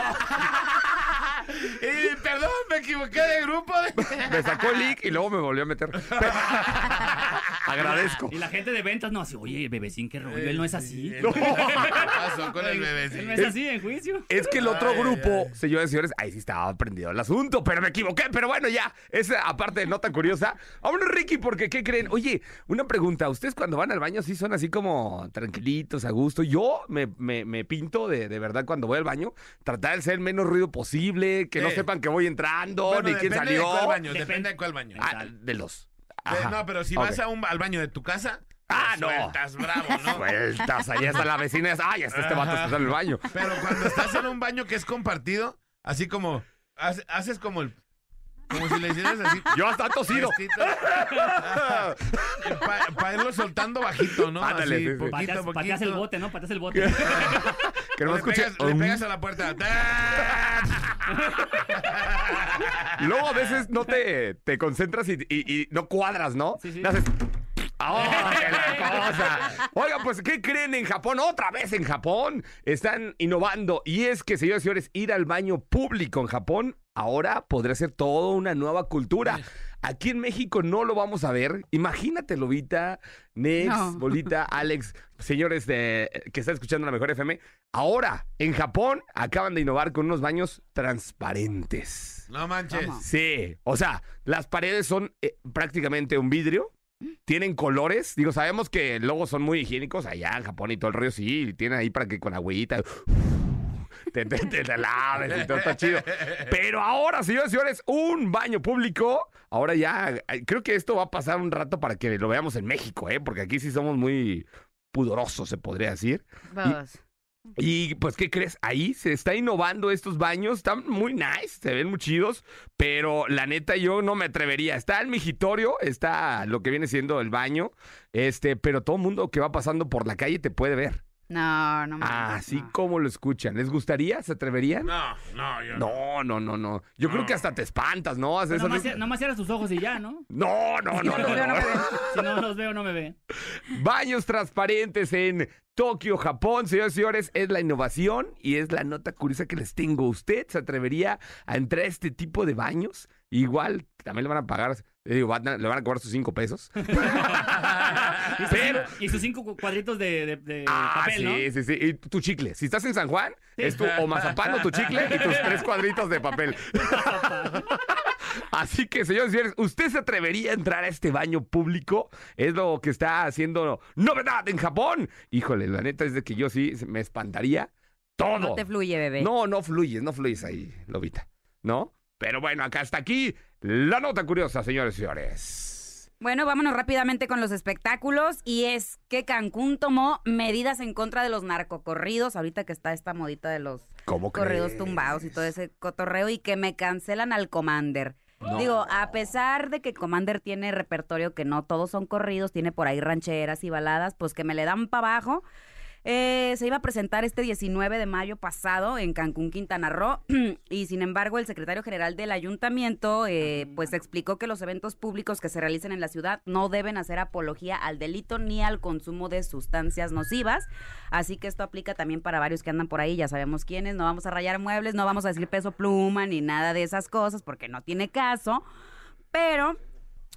Y perdón, me equivoqué de grupo. de- Me sacó el leak y luego me volvió a meter. Agradezco. Y la gente de ventas no hace, oye, bebecín, qué rollo, él no es así. ¿Qué pasó con el Él no bebecín? es así en juicio. Es que el otro Ay, grupo, ay. señores y señores, ahí sí estaba prendido el asunto, pero me equivoqué. Pero bueno, ya, esa aparte de nota curiosa. Vámonos, Ricky, porque ¿qué creen? Oye, una pregunta. ¿Ustedes cuando van al baño sí son así como tranquilitos, a gusto? Yo me, me- me pinto de, de verdad cuando voy al baño, tratar de ser el menos ruido posible, que no sepan que voy entrando, Bueno, ni quién salió. De cuál baño, Depende. depende de cuál baño. Ah, de los. Ajá. No, pero si vas a un, al baño de tu casa, Ah, no. sueltas bravo, ¿no? Sueltas, ahí está la vecina. y es, Ay, hasta este vato está en el baño. Pero cuando estás en un baño que es compartido, así como hace- haces como el como si le hicieras así Yo hasta tosido. para irlo soltando bajito, ¿no? Ándale, así, sí, sí. poquito, Pateas, poquito. pateas el bote, ¿no? Pateas el bote. Que no le, pegas, le pegas a la puerta. Luego a veces no te, te concentras y, y- y no cuadras, ¿no? Sí, sí. Le haces, ¡Ay, la cosa! Oiga, pues, ¿qué creen en Japón? Otra vez en Japón. Están innovando. Y es que, señores y señores, ir al baño público en Japón ahora podría ser toda una nueva cultura. Aquí en México no lo vamos a ver. Imagínate, Lobita, Nex, No. Bolita, Alex, señores de, que están escuchando la mejor FM. Ahora, en Japón, acaban de innovar con unos baños transparentes. No manches. Sí, o sea, las paredes son eh, prácticamente un vidrio. Tienen colores. Digo, sabemos que luego son muy higiénicos allá en Japón y todo el rollo, sí. Tienen ahí para que con agüita te, te, laves y todo está chido. Pero ahora, señores y señores, un baño público. Ahora ya, creo que esto va a pasar un rato para que lo veamos en México, ¿eh? Porque aquí sí somos muy pudorosos, se podría decir. Y pues, ¿qué crees? Ahí se está innovando estos baños, están muy nice, se ven muy chidos, pero la neta yo no me atrevería. Está el migitorio, está lo que viene siendo el baño, este, pero todo mundo que va pasando por la calle te puede ver. No, no manches, Así no. como lo escuchan. ¿Les gustaría? ¿Se atreverían? No, no, yo no. No, no, no, no. Yo creo que hasta te espantas, ¿no? Haces esas- nomás, nomás cierra sus ojos y ya, ¿no? No, no, no, Si no, los veo, no no. me ven. Si no los veo, no me ve. Baños transparentes en Tokio, Japón, señores y señores, es la innovación y es la nota curiosa que les tengo. ¿Usted se atrevería a entrar a este tipo de baños? Igual, también le van a pagar, le digo, van a- le van a cobrar sus cinco pesos. Y sus, Pero- cinco, y sus cinco cu- cuadritos de, de- de Ah, papel, ¿no? sí, sí, sí. Y tu chicle. Si estás en San Juan, es tu o mazapán o tu chicle y tus tres cuadritos de papel. Así que, señores y señores, ¿usted se atrevería a entrar a este baño público? Es lo que está haciendo novedad en Japón. Híjole, la neta es de que yo sí me espantaría todo. No te fluye, bebé. No, no fluyes, no fluyes ahí, Lobita. ¿No? Pero bueno, acá está aquí la nota curiosa, señores y señores. Bueno, vámonos rápidamente con los espectáculos. Y es que Cancún tomó medidas en contra de los narcocorridos. Ahorita que está esta modita de los ¿Cómo corridos crees? tumbados y todo ese cotorreo. Y que me cancelan al Commander. Digo, a pesar de que Commander tiene repertorio que no todos son corridos, tiene por ahí rancheras y baladas, pues que me le dan para abajo. Eh, se iba a presentar este 19 de mayo pasado en Cancún, Quintana Roo, y sin embargo el secretario general del ayuntamiento eh, pues explicó que los eventos públicos que se realicen en la ciudad no deben hacer apología al delito ni al consumo de sustancias nocivas, así que esto aplica también para varios que andan por ahí, ya sabemos quiénes, no vamos a rayar muebles, no vamos a decir peso pluma ni nada de esas cosas porque no tiene caso, pero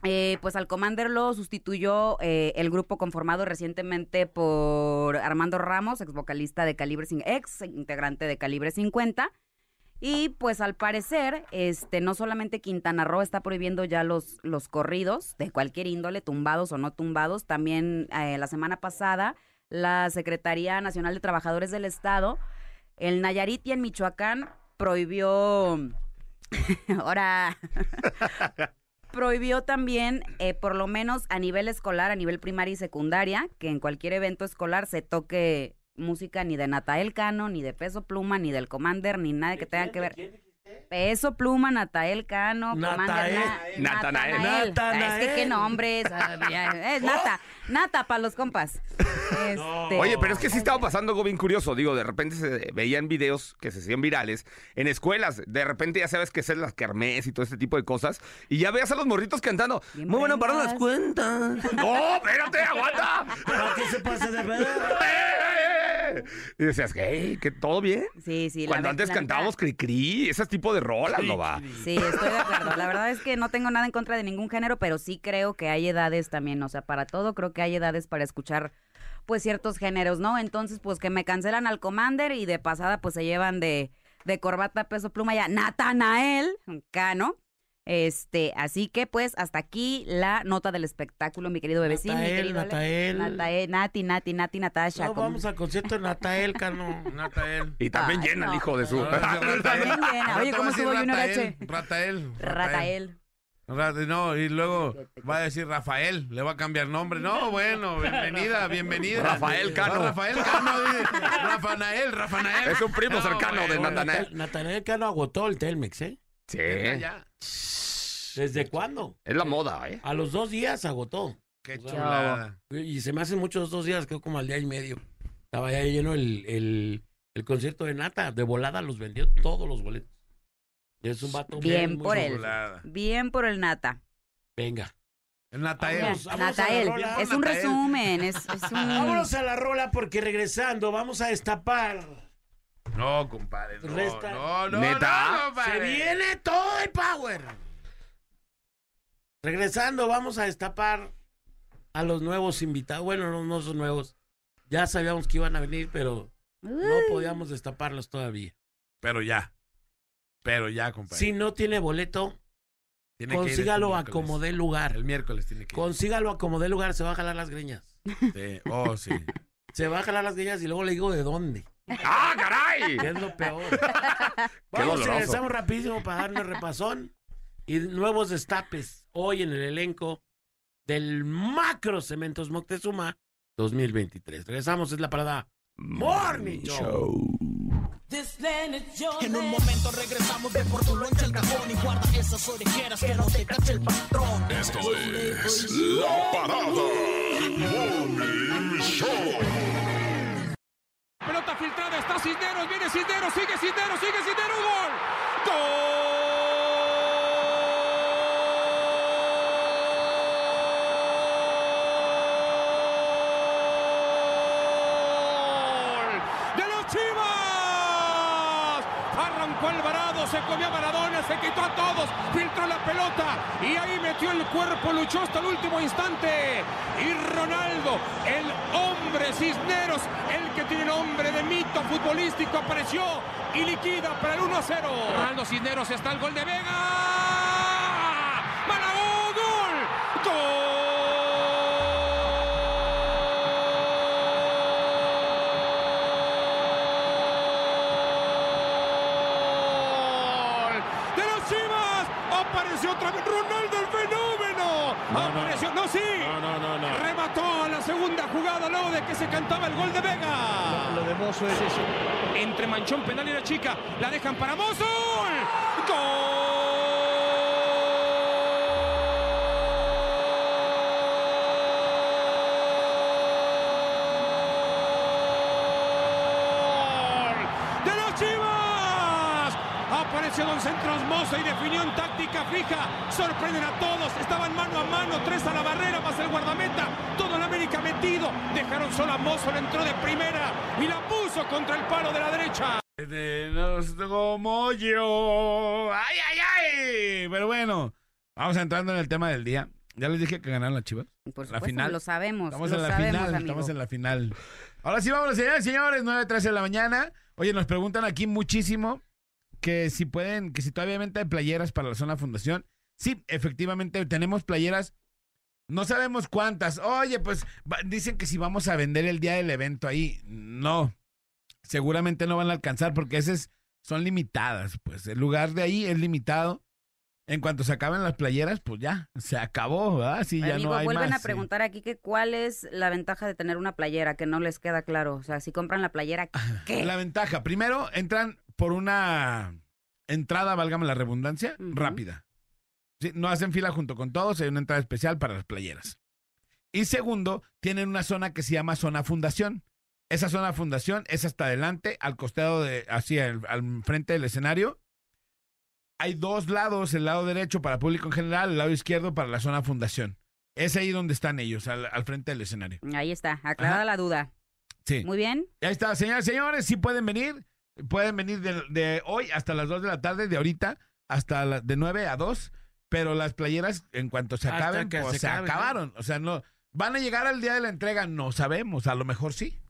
eh, pues al Commander lo sustituyó eh, el grupo conformado recientemente por Armando Ramos, ex vocalista de Calibre, ex integrante de Calibre 50. Y pues al parecer, este, no solamente Quintana Roo está prohibiendo ya los, los corridos de cualquier índole, tumbados o no tumbados, también eh, la semana pasada la Secretaría Nacional de Trabajadores del Estado, el Nayarit y en Michoacán prohibió... Ahora prohibió también, eh, por lo menos a nivel escolar, a nivel primaria y secundaria, que en cualquier evento escolar se toque música ni de Natael Cano, ni de Peso Pluma, ni del Commander, ni nada que tenga que ver. Peso Pluma, Natael Cano, Natael. Na- Natanael. Natanael. Es que qué nombres. ah, ya, Es Nata, Nata para los compas. Este, Oye, pero es que sí estaba pasando algo bien curioso. Digo, de repente se veían videos que se hacían virales en escuelas. De repente ya sabes que es las kermés y todo este tipo de cosas. Y ya veas a los morritos cantando. Bien Muy bueno para las cuentas. ¡No, espérate, aguanta! ¿Para qué se pasa de ver? Y decías, hey, que todo bien. Sí, sí. la Cuando antes la cantábamos cri-cri, ese tipo de rolas, ¿no va? Sí, estoy de acuerdo. La verdad es que no tengo nada en contra de ningún género, pero sí creo que hay edades también. O sea, para todo creo que hay edades para escuchar pues ciertos géneros, ¿no? Entonces, pues que me cancelan al Commander y de pasada pues se llevan de, de corbata peso pluma ya Natanael Cano. Este, así que pues hasta aquí la nota del espectáculo, mi querido bebecín, mi Natael, querido Ale- Natael. Natael, Nati, Nati, Nati, Natasha. No, vamos al concierto de Natael, Cano. Natael. Y también Ay, llena el hijo de su. También llena. Oye, ¿cómo estuvo Junior H? Ratael. Ratael. Ra- No, y luego va a decir Rafael, le va a cambiar nombre. No, bueno, bienvenida, bienvenida. Rafael Cano. No, Rafael Cano. Rafanael, Rafanael. Es un primo cercano de Natanael. Natanael Cano agotó el Telmex, ¿eh? Sí. ya. ¿Desde cuándo? Es la moda, ¿eh? A los dos días agotó. Qué chulada. Y se me hacen muchos dos días, creo como al día y medio. Estaba ya lleno el, el, el concierto de Nata. De volada los vendió todos los boletos. Es un vato Bien muy por él. Bien por el Nata. Venga. El Natael. Vamos, vamos Natael, rola. es un Natael. resumen, es, es un... Vámonos a la rola porque regresando vamos a destapar. No, compadre. No, Resta- no, no, ¿Neta? no, compadre. Se viene todo el power. Regresando, vamos a destapar a los nuevos invitados. Bueno, no, no son nuevos. Ya sabíamos que iban a venir, pero no podíamos destaparlos todavía. Pero ya. Pero ya, compadre. Si no tiene boleto, Tiene que ir este consígalo a como dé lugar. El miércoles tiene que ir. Consígalo a como dé lugar, se va a jalar las greñas. Sí. Oh, sí. Se va a jalar las greñas y luego le digo de dónde. ¡Ah, caray! Que es lo peor. Vamos, doloroso. regresamos rapidísimo para darle repasón y nuevos destapes hoy en el elenco del Macro Cementos Moctezuma 2023. Regresamos, es la parada Morning Show. En un momento regresamos de por tu loncha el cajón y guarda esas orejeras que no te cache el patrón. Esto es La Parada Morning Show. Pelota filtrada, está Cisneros, viene Cisneros, sigue Cisneros, sigue Cisneros, gol. ¡Gol! ¡De los Chivas! Arrancó Alvarado, se comió a Maradona, se quitó a todos, filtró la pelota y ahí metió el cuerpo, luchó hasta el último instante. Y Ronaldo, el hombre Cisneros, el que tiene nombre de mito futbolístico, apareció y liquida para el 1 a 0. Ronaldo Cisneros está el gol de Vega. Malagó, gol. ¡Gol! ¡De los Chivas! Apareció otra vez Ronaldo el fenómeno. Apareció, no, sí. No, no, no, no. Remató a la segunda jugada luego de que se cantaba el gol de Vega. Lo de Mozo es eso. Entre Manchón Penal y la chica. La dejan para Mozo. ¡Gol! Apareció Don Centros Mozo y definió en táctica fija. Sorprenden a todos. Estaban mano a mano. Tres a la barrera más el guardameta. Todo en América metido. Dejaron solo a Mozo. Le entró de primera y la puso contra el palo de la derecha. De los como yo. ¡Ay, ay, ay! Pero bueno, vamos entrando en el tema del día. Ya les dije que ganaron las chivas. Por la supuesto, final. lo sabemos, Estamos lo en la sabemos, final. amigo. Estamos en la final. Ahora sí, vamos, señores, señores. 9.13 de la mañana. Oye, nos preguntan aquí muchísimo que si pueden, que si todavía venta playeras para la zona fundación. Sí, efectivamente, tenemos playeras. No sabemos cuántas. Oye, pues dicen que si vamos a vender el día del evento ahí. No. Seguramente no van a alcanzar porque esas son limitadas. Pues el lugar de ahí es limitado. En cuanto se acaben las playeras, pues ya, se acabó, ¿verdad? Sí, ya Amigo, no hay vuelven más. a sí. preguntar aquí que cuál es la ventaja de tener una playera, que no les queda claro. O sea, si compran la playera, ¿qué? La ventaja, primero entran por una entrada, válgame la redundancia, rápida. Sí, no hacen fila junto con todos, hay una entrada especial para las playeras. Y segundo, tienen una zona que se llama zona fundación. Esa zona fundación es hasta adelante, al costado de, así, al, al frente del escenario. Hay dos lados, el lado derecho para público en general, el lado izquierdo para la zona fundación. Es ahí donde están ellos, al, al frente del escenario. Ahí está, aclarada Ajá. la duda. Sí. Muy bien. Ahí está, señores, señores, sí pueden venir. Pueden venir de, de hoy hasta las 2 de la tarde, de ahorita hasta la- de 9 a 2. Pero las playeras, en cuanto se acaben, que pues se se, acaben, ¿no? acabaron. O sea, no. ¿Van a llegar al día de la entrega? No sabemos. A lo mejor sí.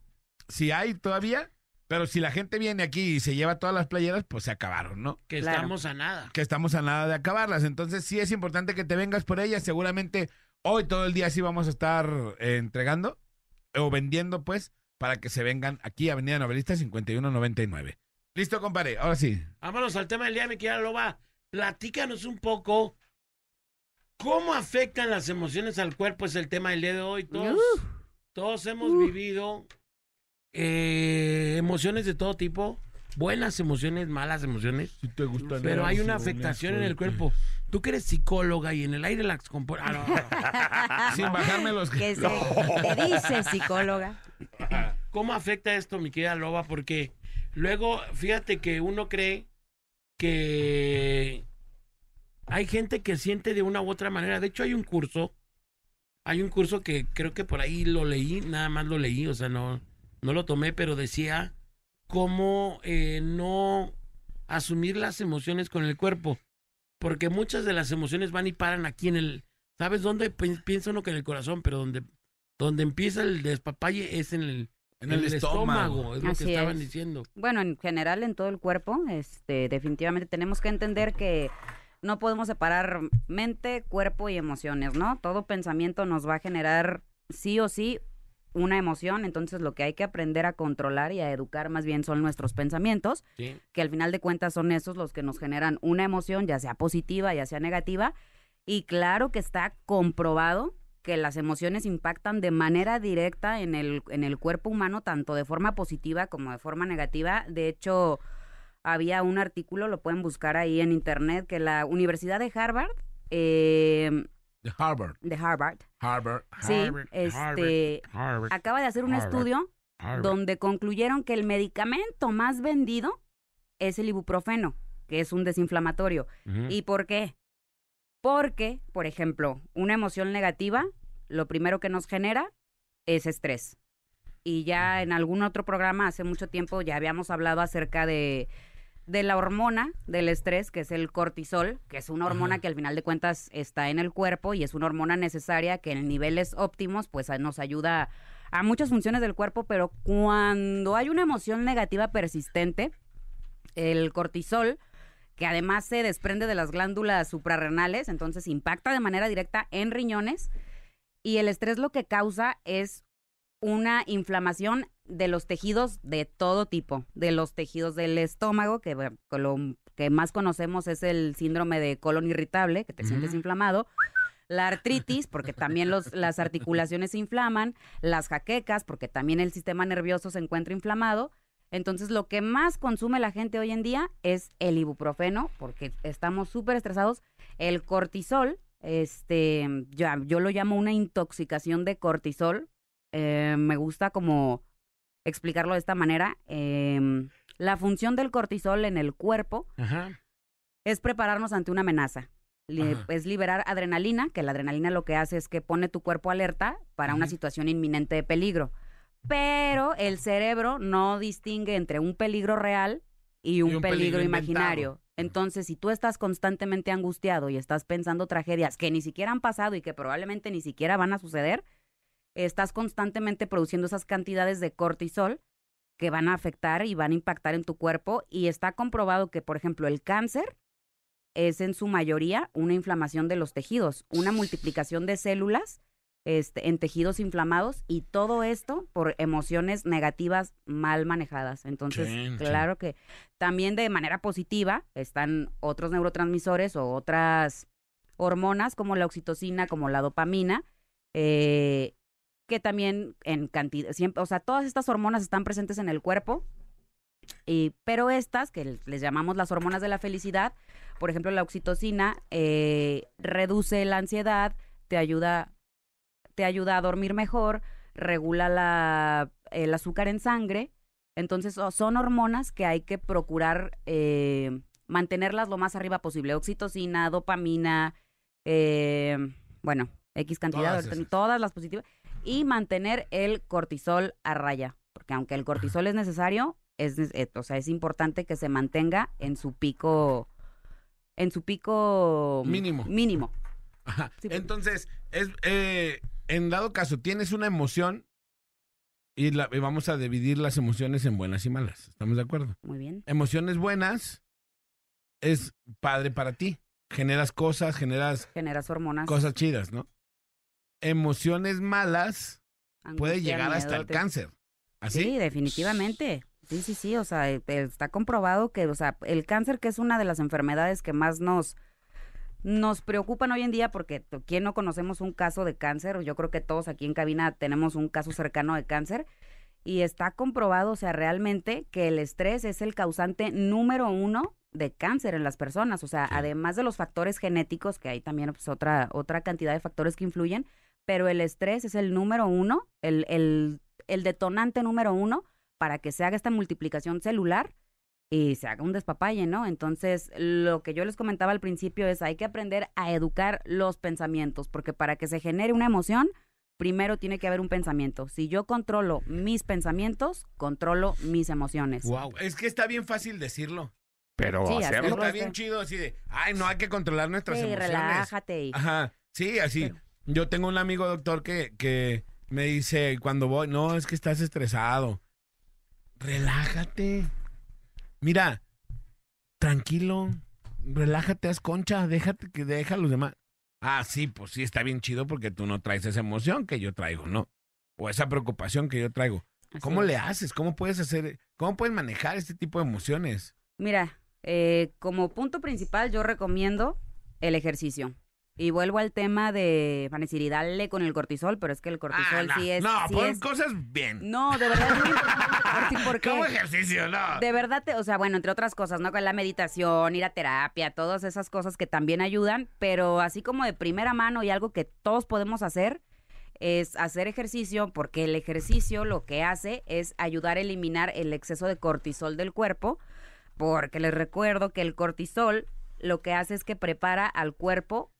Si hay todavía. Pero si la gente viene aquí y se lleva todas las playeras, pues se acabaron, ¿no? Que Claro. estamos a nada. Que estamos a nada de acabarlas. Entonces sí es importante que te vengas por ellas. Seguramente hoy todo el día sí vamos a estar eh, entregando o vendiendo, pues, para que se vengan aquí, Avenida Novelista 5199. Listo, compadre. Ahora sí. Vámonos al tema del día, mi querida Loba. Platícanos un poco cómo afectan las emociones al cuerpo. Es el tema del día de hoy. Todos, todos hemos vivido eh, emociones de todo tipo. Buenas emociones, malas emociones. Si te gustan Pero hay una afectación en el cuerpo. Tú que eres psicóloga y en el aire las compone. Ah, no, no. Sin bajarme los... ¿Qué se te dice, psicóloga? ¿Cómo afecta esto, mi querida Loba? Porque luego, fíjate que uno cree que hay gente que siente de una u otra manera. De hecho, hay un curso hay un curso que creo que por ahí lo leí, nada más lo leí, o sea, no, no lo tomé, pero decía cómo eh, no asumir las emociones con el cuerpo. Porque muchas de las emociones van y paran aquí en el... ¿Sabes dónde? Pi- Piensa uno que en el corazón, pero donde, donde empieza el despapalle es en el, En el estómago. Es lo Así que estaban es. diciendo. Bueno, en general en todo el cuerpo, este, definitivamente tenemos que entender que no podemos separar mente, cuerpo y emociones, ¿no? Todo pensamiento nos va a generar sí o sí una emoción, entonces lo que hay que aprender a controlar y a educar más bien son nuestros pensamientos, Sí. que al final de cuentas son esos los que nos generan una emoción, ya sea positiva, ya sea negativa, y claro que está comprobado que las emociones impactan de manera directa en el, en el cuerpo humano, tanto de forma positiva como de forma negativa. De hecho, había un artículo, lo pueden buscar ahí en internet, que la Universidad de Harvard, eh, De Harvard. de Harvard, Harvard. sí, Harvard, este, Harvard, acaba de hacer un Harvard, estudio Harvard. donde concluyeron que el medicamento más vendido es el ibuprofeno, que es un desinflamatorio. ¿Y por qué? Porque, por ejemplo, una emoción negativa, lo primero que nos genera es estrés. Y ya en algún otro programa hace mucho tiempo ya habíamos hablado acerca de, de la hormona del estrés, que es el cortisol, que es una hormona Ajá. que al final de cuentas está en el cuerpo y es una hormona necesaria que en niveles óptimos pues nos ayuda a muchas funciones del cuerpo, pero cuando hay una emoción negativa persistente, el cortisol, que además se desprende de las glándulas suprarrenales, entonces impacta de manera directa en riñones, y el estrés lo que causa es una inflamación de los tejidos de todo tipo, de los tejidos del estómago, que bueno, lo que más conocemos es el síndrome de colon irritable, que te sientes inflamado, la artritis, porque también los, las articulaciones se inflaman, las jaquecas, porque también el sistema nervioso se encuentra inflamado. Entonces, lo que más consume la gente hoy en día es el ibuprofeno, porque estamos súper estresados. El cortisol, este, ya, yo lo llamo una intoxicación de cortisol. Eh, me gusta como explicarlo de esta manera. Em, la función del cortisol en el cuerpo Ajá. es prepararnos ante una amenaza. Ajá. Es liberar adrenalina, que la adrenalina lo que hace es que pone tu cuerpo alerta para una situación inminente de peligro. Pero el cerebro no distingue entre un peligro real y un, un peligro, peligro imaginario. inventado. Entonces, si tú estás constantemente angustiado y estás pensando tragedias que ni siquiera han pasado y que probablemente ni siquiera van a suceder, estás constantemente produciendo esas cantidades de cortisol que van a afectar y van a impactar en tu cuerpo. Y está comprobado que, por ejemplo, el cáncer es en su mayoría una inflamación de los tejidos, una multiplicación de células este, en tejidos inflamados y todo esto por emociones negativas mal manejadas. Entonces, Sí, sí. claro que también de manera positiva están otros neurotransmisores o otras hormonas como la oxitocina, como la dopamina, eh, que también en cantidad, siempre, o sea, todas estas hormonas están presentes en el cuerpo, y, pero estas, que les llamamos las hormonas de la felicidad, por ejemplo, la oxitocina eh, reduce la ansiedad, te ayuda, te ayuda a dormir mejor, regula la, el azúcar en sangre. Entonces, son hormonas que hay que procurar eh, mantenerlas lo más arriba posible. Oxitocina, dopamina, eh, bueno, X cantidad, Todas esas. todas las positivas. Y mantener el cortisol a raya. Porque aunque el cortisol es necesario, es, ne- eh, o sea, es importante que se mantenga en su pico, en su pico Mínimo. Mínimo. Ajá. Sí, pues. Entonces, es, eh, en dado caso, tienes una emoción y, la, y vamos a dividir las emociones en buenas y malas. ¿Estamos de acuerdo? Muy bien. Emociones buenas es padre para ti. Generas cosas, generas Generas hormonas. cosas chidas, ¿no? Emociones malas puede llegar hasta el te- cáncer. ¿Así? Sí, definitivamente. Sí, sí, sí, o sea, eh, está comprobado que, o sea, el cáncer que es una de las enfermedades que más nos nos preocupan hoy en día porque quién no conocemos un caso de cáncer, yo creo que todos aquí en cabina tenemos un caso cercano de cáncer y está comprobado, o sea, realmente que el estrés es el causante número uno de cáncer en las personas, o sea, Sí. además de los factores genéticos, que hay también pues, otra, otra cantidad de factores que influyen, pero el estrés es el número uno, el, el, el detonante número uno para que se haga esta multiplicación celular y se haga un despapalle, ¿no? Entonces, lo que yo les comentaba al principio es hay que aprender a educar los pensamientos, porque para que se genere una emoción, primero tiene que haber un pensamiento. Si yo controlo mis pensamientos, controlo mis emociones. Wow, es que está bien fácil decirlo. Pero Sí, hacerlo. hacerlo. Está bien chido así de, ay, no hay que controlar nuestras Sí, emociones. relájate. y- Ajá, sí, así. Pero- Yo tengo un amigo doctor que, que me dice cuando voy, no, es que estás estresado. Relájate. Mira, tranquilo, relájate, haz concha, déjate que deja a los demás. Ah, sí, pues sí, está bien chido porque tú no traes esa emoción que yo traigo, ¿no? O esa preocupación que yo traigo. Así ¿Cómo es. le haces? ¿Cómo puedes hacer, cómo puedes manejar este tipo de emociones? Mira, eh, como punto principal yo recomiendo el ejercicio. Y vuelvo al tema de, van a decir, y dale con el cortisol, pero es que el cortisol Ah, no, sí es... no, sí pon es- cosas bien. No, de verdad es muy importante. ¿Por qué? ¿Cómo ejercicio? No. De verdad, te- o sea, bueno, entre otras cosas, ¿no? Con la meditación, ir a terapia, todas esas cosas que también ayudan, pero así como de primera mano y algo que todos podemos hacer es hacer ejercicio, porque el ejercicio lo que hace es ayudar a eliminar el exceso de cortisol del cuerpo, porque les recuerdo que el cortisol lo que hace es que prepara al cuerpo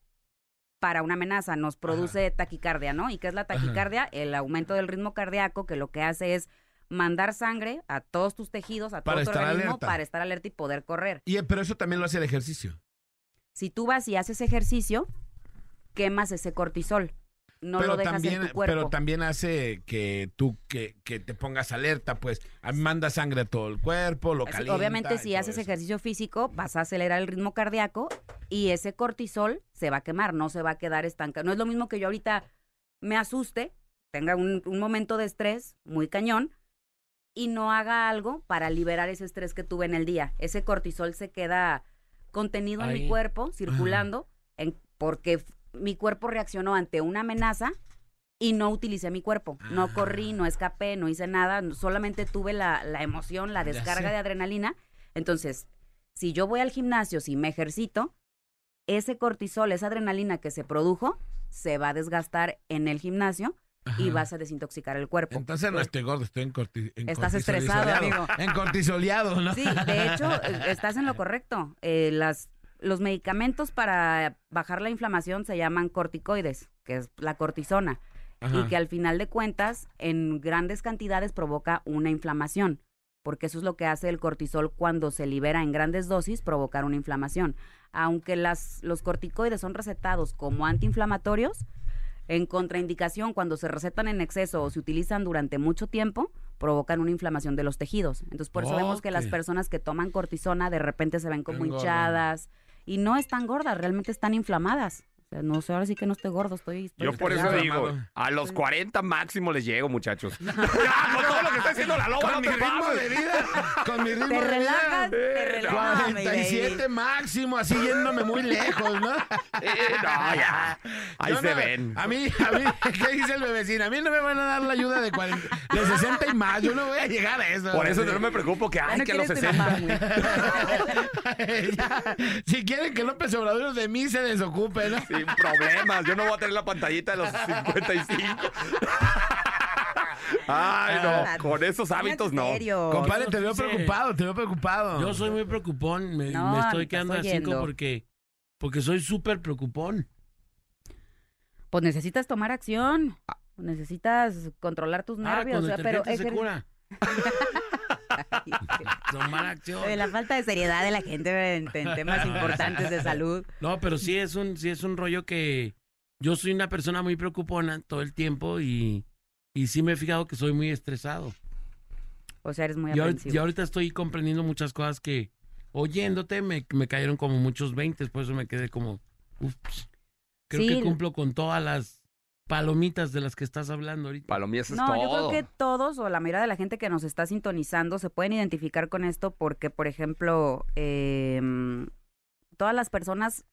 para una amenaza, nos produce taquicardia, ¿no? ¿Y qué es la taquicardia? El aumento del ritmo cardíaco que lo que hace es mandar sangre a todos tus tejidos, a todo Para tu estar organismo alerta. para estar alerta y poder correr. Y, pero eso también lo hace el ejercicio. Si tú vas y haces ejercicio, quemas ese cortisol. No pero lo dejas también, en tu cuerpo. Pero también hace que tú que, que te pongas alerta, pues ah, manda sangre a todo el cuerpo, lo Así, calienta. Obviamente, si haces eso. ejercicio físico, vas a acelerar el ritmo cardíaco y ese cortisol se va a quemar, no se va a quedar estancado. No es lo mismo que yo ahorita me asuste, tenga un, un momento de estrés muy cañón y no haga algo para liberar ese estrés que tuve en el día. Ese cortisol se queda contenido en mi cuerpo, circulando, en, porque mi cuerpo reaccionó ante una amenaza y no utilicé mi cuerpo. No corrí, no escapé, no hice nada, solamente tuve la, la emoción, la descarga de adrenalina. Entonces, si yo voy al gimnasio, si me ejercito, ese cortisol, esa adrenalina que se produjo, se va a desgastar en el gimnasio y vas a desintoxicar el cuerpo. Entonces no estoy gordo, estoy en, corti en Estás estresado, amigo. En cortisoleado, ¿no? Sí, de hecho, estás en lo correcto. Eh, las, los medicamentos para bajar la inflamación se llaman corticoides, que es la cortisona, Ajá. y que al final de cuentas, en grandes cantidades provoca una inflamación, porque eso es lo que hace el cortisol cuando se libera en grandes dosis, provocar una inflamación. Aunque las, los corticoides son recetados como antiinflamatorios, en contraindicación, cuando se recetan en exceso o se utilizan durante mucho tiempo, provocan una inflamación de los tejidos. Entonces, por eso vemos que las personas que toman cortisona de repente se ven como hinchadas y no están gordas, realmente están inflamadas. Sea, no sé, ahora sí que no estoy gordo, estoy... estoy Yo por eso digo, a los 40 máximo les llego, muchachos. ya, con todo lo que está haciendo la loba, Con no mi ritmo pases. de vida, con mi ritmo Te de relajas, vida. te relajas, mi 47 baby. máximo, así yéndome muy lejos, ¿no? Eh, no, ya. Ahí Yo se no- ven. A mí, a mí, ¿qué dice el bebecino? A mí no me van a dar la ayuda de, 40, de 60 y más. Yo no voy a llegar a eso. Por eso no me preocupo que, ay, no que a los quieres tu 60. mamá, güey. Ya, si quieren que López Obrador de mí se desocupe, ¿no? Sin problemas. Yo no voy a tener la pantallita de los 55. Ay, no. Con esos hábitos En no. serio. Compadre, te veo preocupado, te veo preocupado. Yo soy muy preocupón, me, No, me me estoy quedando a cinco porque, porque soy súper preocupón. Pues necesitas tomar acción. Necesitas controlar tus Ah, nervios. con o el sea, pero se cura. Tomar acción. La falta de seriedad de la gente en, en temas importantes de salud. No, pero sí es un, sí es un rollo que yo soy una persona muy preocupona todo el tiempo y, y sí me he fijado que soy muy estresado. O sea, eres muy Y ahorita, aprensivo. y ahorita estoy comprendiendo muchas cosas que oyéndote me, me cayeron como muchos 20, por eso me quedé como, ups. Creo Sí. que cumplo con todas las palomitas de las que estás hablando ahorita. Palomías es No, todo. yo creo que todos o la mayoría de la gente que nos está sintonizando se pueden identificar con esto porque, por ejemplo, em, todas las personas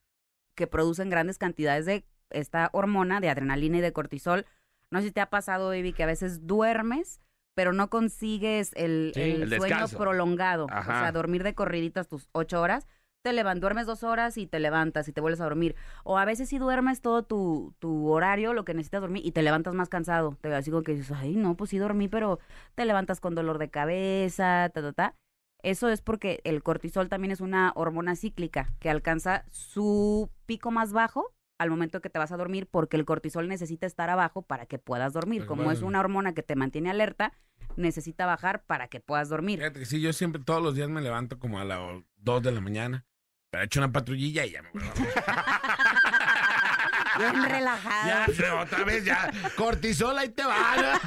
que producen grandes cantidades de esta hormona de adrenalina y de cortisol, no sé si te ha pasado, baby, que a veces duermes, pero no consigues el, Sí. el El sueño prolongado. Ajá. O sea, dormir de corriditas tus ocho horas. Te levantas, duermes dos horas y te levantas y te vuelves a dormir. O a veces si duermes todo tu, tu horario, lo que necesitas dormir, y te levantas más cansado. Te así como que dices, ay, no, pues sí dormí, pero te levantas con dolor de cabeza, ta, ta, ta. Eso es porque el cortisol también es una hormona cíclica que alcanza su pico más bajo al momento que te vas a dormir porque el cortisol necesita estar abajo para que puedas dormir. Pues Como bueno. es una hormona que te mantiene alerta, necesita bajar para que puedas dormir. Fíjate que sí, yo siempre todos los días me levanto como a las 2 de la mañana. Pero he hecho una patrullilla y ya me voy a. Bien relajado. Ya, otra vez, ya. Cortisol, ahí te va.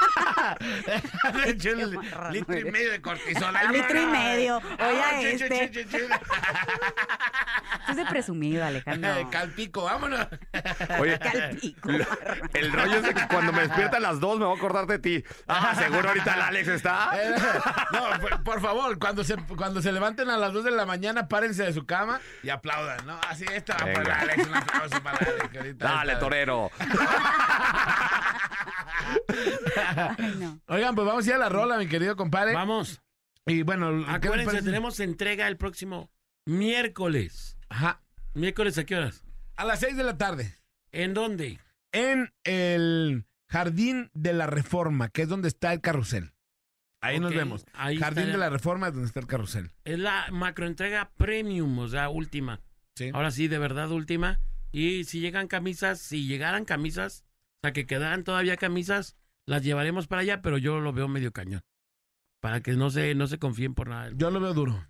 Le eché el litro y medio de cortisol. El litro y medio. Oye, Ah, chu, este. Estás de presumido, Alejandro. Calpico, vámonos. Oye, Calpico. el rollo es de que cuando me despierta a las dos me voy a acordar de ti. Ah, seguro ahorita el Alex está. Eh, No, por, por favor, cuando se, cuando se levanten a las 2 de la mañana, párense de su cama y aplaudan, ¿no? Así está, el. Alex, un aplauso para el Alex. ahorita Dale, está- torero. Ay, no. Oigan, pues vamos a ir a la rola, mi querido compadre. Vamos. Y bueno, ¿qué les Acuérdense, tenemos entrega el próximo miércoles. Ajá. ¿Miércoles a qué horas? A las 6 de la tarde. ¿En dónde? En el Jardín de la Reforma, que es donde está el carrusel. Ahí nos vemos. ahí Jardín de la Reforma es donde está el carrusel. Es la macroentrega premium, o sea, última. Sí. Ahora sí, de verdad, última. Y si llegan camisas, si llegaran camisas, o sea, que quedaran todavía camisas, las llevaremos para allá, pero yo lo veo medio cañón. Para que no se, no se confíen por nada. Yo lo veo duro.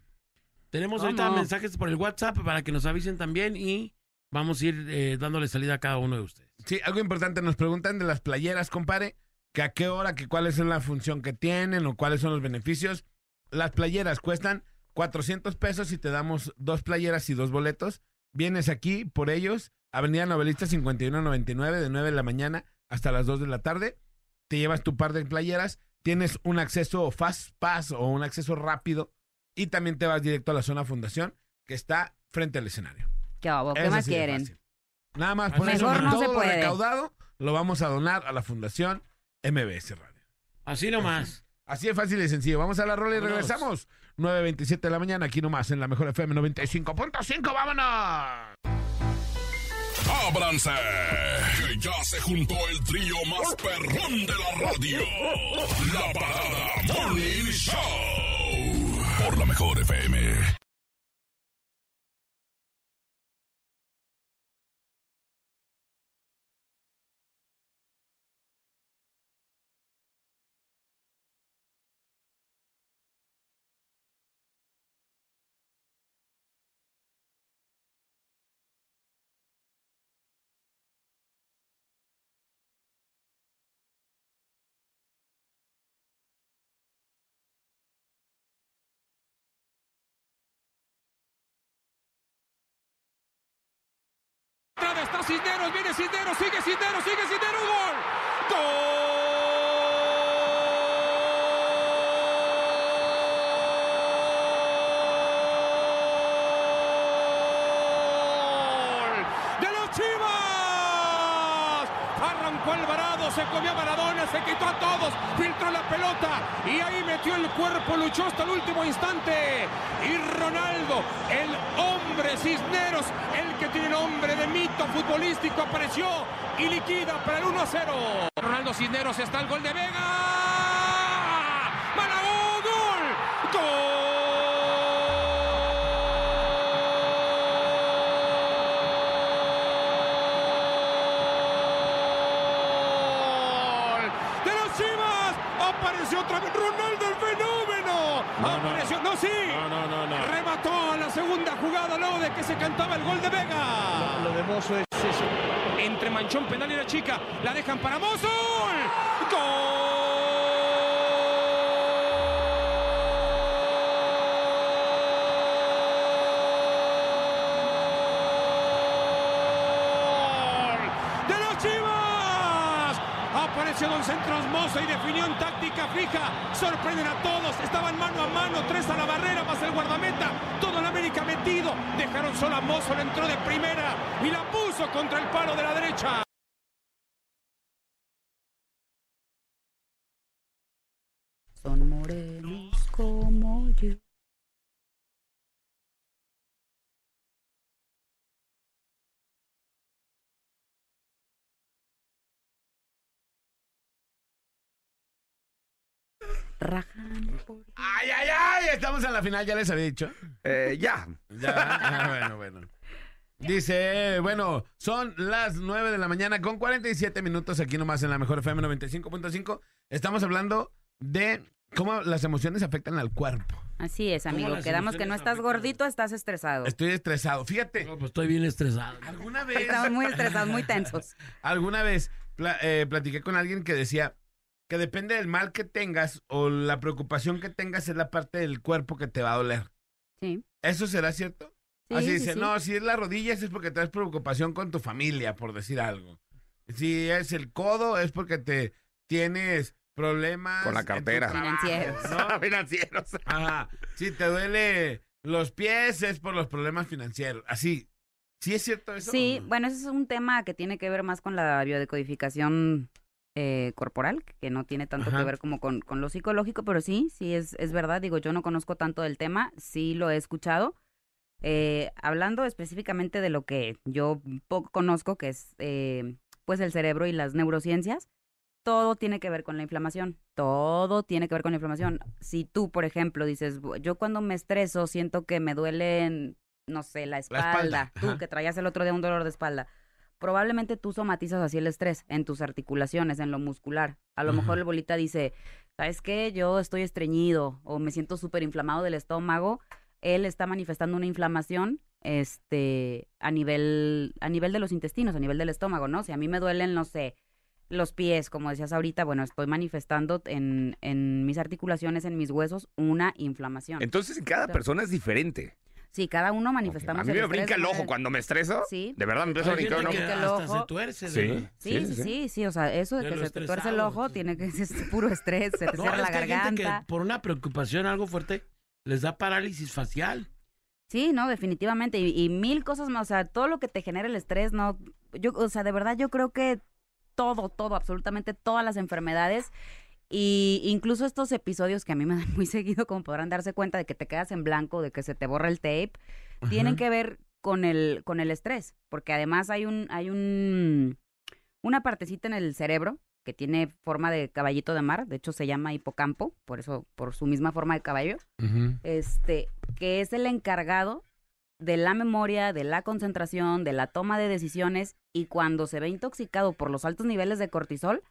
Tenemos ¿Cómo? ahorita mensajes por el WhatsApp para que nos avisen también y vamos a ir eh, dándole salida a cada uno de ustedes. Sí, algo importante, nos preguntan de las playeras, compadre, que a qué hora, que cuál es la función que tienen o cuáles son los beneficios. Las playeras cuestan 400 pesos y te damos dos playeras y dos boletos. Vienes aquí por ellos, Avenida Novelista 5199 de 9 de la mañana hasta las 2 de la tarde. Te llevas tu par de playeras, tienes un acceso fast pass o un acceso rápido y también te vas directo a la zona fundación que está frente al escenario. ¿Qué, hago? ¿Qué Es más quieren? Nada más por eso no todo se lo puede. recaudado lo vamos a donar a la Fundación MBS Radio. Así nomás. Así de fácil y sencillo. Vamos a la rola y regresamos. 9.27 de la mañana, aquí nomás en la mejor FM 95.5. ¡Vámonos! ¡Ábranse! Que ya se juntó el trío más perrón de la radio. La parada Morning Show. Por la mejor FM. Está viene Cisneros, sigue Cisneros, sigue Cisneros, gol. ¡Gol! ¡De los Chivas! Arrancó Alvarado, se comió a Maradona, se quitó a todos, filtró la pelota y ahí metió el cuerpo, luchó hasta el último instante. Y Ronaldo, el hombre Cisneros, el que tiene nombre de mito futbolístico, apareció y liquida para el 1 a 0. Ronaldo Cisneros está el gol de Vega. Malagó, gol. ¡Gol! ¡De los Chivas! Apareció otra vez Ronaldo el fenómeno. Apareció, no, sí. No, no, no, a la segunda jugada luego de que se cantaba el gol de Vega. Lo de Mozo es eso. Entre Manchón, penal y la chica. La dejan para Mozo. ¡Gol! ¡De los Chivas! Apareció Don Centros Mozo y definió en táctica fija. Sorprenden a todos. Dejaron solo a Mozo. Le entró de primera y la puso contra el palo de la derecha. Son morenos como yo. Rajan por... Ay, ay, ay, estamos en la final, ya les había dicho. Eh, ya. Ya, ah, bueno, bueno. Dice, bueno, son las 9 de la mañana con 47 minutos aquí nomás en la mejor FM 95.5. Estamos hablando de cómo las emociones afectan al cuerpo. Así es, amigo. Quedamos que no estás afectan? gordito, estás estresado. Estoy estresado. Fíjate, No, pues estoy bien estresado. alguna vez, Estamos muy estresados, muy tensos. alguna vez eh, platiqué con alguien que decía que depende del mal que tengas o la preocupación que tengas es la parte del cuerpo que te va a doler. Sí. ¿Eso será cierto? Sí, Así sí, dice, sí. no, si es la rodilla es porque traes preocupación con tu familia, por decir algo. Si es el codo es porque te tienes problemas Con la cartera. trabajo, Financieros. ¿no? Financieros. Ajá. Si te duele los pies es por los problemas financieros. Así. ¿Sí es cierto eso? Sí, no? bueno, ese es un tema que tiene que ver más con la biodecodificación eh, corporal, que no tiene tanto Ajá. que ver como con, con lo psicológico, pero sí, sí es, es verdad. Digo, yo no conozco tanto del tema, sí lo he escuchado. Eh, hablando específicamente de lo que yo poco conozco, que es eh, pues el cerebro y las neurociencias, todo tiene que ver con la inflamación. Todo tiene que ver con la inflamación. Si tú, por ejemplo, dices, "Bu- yo cuando me estreso siento que me duelen, no sé, la espalda. espalda, Tú ajá. que traías el otro día un dolor de espalda. Probablemente tú somatizas así el estrés en tus articulaciones, en lo muscular. A lo mejor el bolita dice, ¿sabes qué? Yo estoy estreñido o me siento súper inflamado del estómago. Él está manifestando una inflamación este, a, nivel, a nivel de los intestinos, a nivel del estómago, ¿no? Si a mí me duelen, no sé, los pies, como decías ahorita, bueno, estoy manifestando en, en mis articulaciones, en mis huesos, una inflamación. Entonces, cada persona es diferente. Sí, cada uno manifestamos A mí me brinca el ojo cuando me estreso. Sí. De verdad me empieza a brincar ojo. el hasta ojo. se tuerce. Sí. Sí, sí, sí, sí, o sea, eso de De que se te tuerce el ojo sí. tiene que ser puro estrés, se te No, cierra la garganta. que por una preocupación, algo fuerte, les da parálisis facial. Sí, no, definitivamente. Y, y mil cosas más. O sea, todo lo que te genera el estrés, no. Yo, o sea, de verdad, yo creo que todo, todo, absolutamente todas las enfermedades. Y incluso estos episodios que a mí me dan muy seguido, como podrán darse cuenta de que te quedas en blanco, de que se te borra el tape, tienen que ver con el, con el estrés. Porque además hay un, hay un, una partecita en el cerebro que tiene forma de caballito de mar, de hecho se llama hipocampo, por eso, por su misma forma de caballo este, que es el encargado de la memoria, de la concentración, de la toma de decisiones y cuando se ve intoxicado por los altos niveles de cortisol,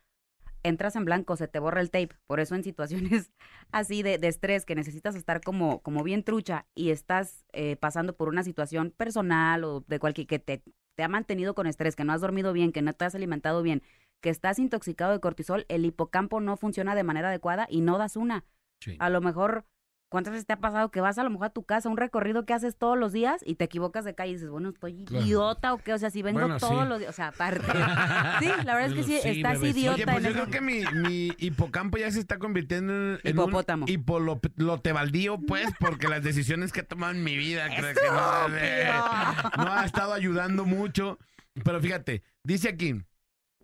entras en blanco, se te borra el tape. Por eso en situaciones así de, de estrés que necesitas estar como, como bien trucha y estás eh, pasando por una situación personal o de cualquier que te, te ha mantenido con estrés, que no has dormido bien, que no te has alimentado bien, que estás intoxicado de cortisol, el hipocampo no funciona de manera adecuada y no das una. Sí. A lo mejor, ¿cuántas veces te ha pasado que vas a lo mejor a tu casa, un recorrido que haces todos los días y te equivocas de calle y dices, bueno, estoy Claro. idiota o qué? O sea, si vengo Bueno, todos sí. los días, o sea, aparte. sí, la verdad es que sí, Sí, estás idiota Oye, pues en yo eso. creo que mi, mi hipocampo ya se está convirtiendo en, en Hipopótamo. un hipolotebaldío, pues, porque las decisiones que he tomado en mi vida creo que no, eh, no ha estado ayudando mucho. Pero fíjate, dice aquí,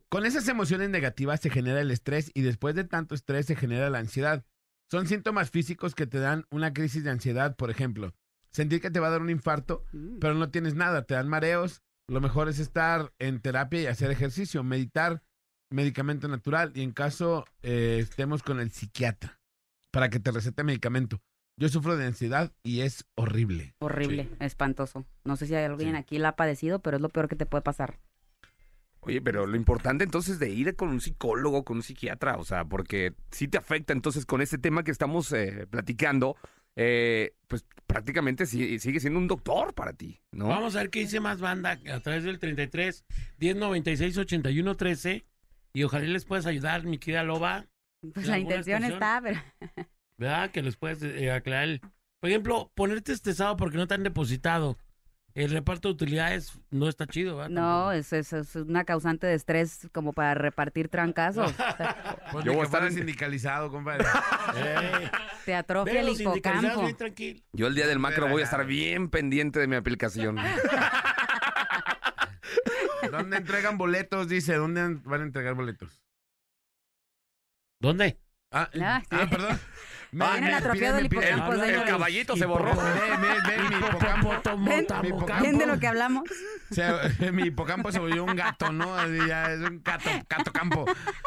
con esas emociones negativas se genera el estrés y después de tanto estrés se genera la ansiedad. Son síntomas físicos que te dan una crisis de ansiedad, por ejemplo. Sentir que te va a dar un infarto, Mm. pero no tienes nada, te dan mareos. Lo mejor es estar en terapia y hacer ejercicio, meditar, medicamento natural y en caso eh, estemos con el psiquiatra para que te recete medicamento. Yo sufro de ansiedad y es horrible. Horrible, espantoso. No sé si hay alguien Sí. aquí la ha padecido, pero es lo peor que te puede pasar. Oye, pero lo importante entonces de ir con un psicólogo, con un psiquiatra, o sea, porque sí te afecta entonces con este tema que estamos eh, platicando, eh, pues prácticamente sí- sigue siendo un doctor para ti, ¿no? Vamos a ver qué dice más banda a través del 33 1096 81 13 y ojalá les puedas ayudar, mi querida Loba, Pues ¿En la intención estación? está, pero ¿verdad? Que les puedes eh, aclarar. el- Por ejemplo, ponerte estresado porque no te han depositado. El reparto de utilidades no está chido, ¿verdad? no, es, es, es una causante de estrés como para repartir trancazos. Pues Yo voy a estar en- sindicalizado, compadre. Ey, Te atrofia el hipocampo. bien tranquilo. Yo el día del macro voy a estar bien pendiente de mi aplicación. ¿Dónde entregan boletos? Dice, ¿dónde van a entregar boletos? ¿Dónde? Ah, Ah, ah, perdón. Tienen me atrofiado el hipocampo, el, el caballito se borró. Mi hipocampo. ¿Ven? Mi hipocampo. ¿Ven de lo que hablamos? Se- mi hipocampo se volvió un gato, ¿no? Ya es un gato, gato campo.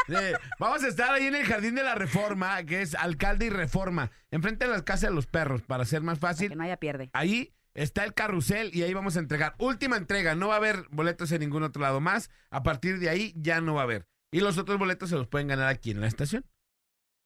Eh, vamos a estar ahí en el Jardín de la Reforma, que es Alcalde y Reforma, enfrente de las casas de los perros, para ser más Que fácil. no haya pierde. Ahí está el carrusel y ahí vamos a entregar. Última entrega, no va a haber boletos en ningún otro lado más. A partir de ahí ya no va a haber. Y los otros boletos se los pueden ganar aquí en la estación.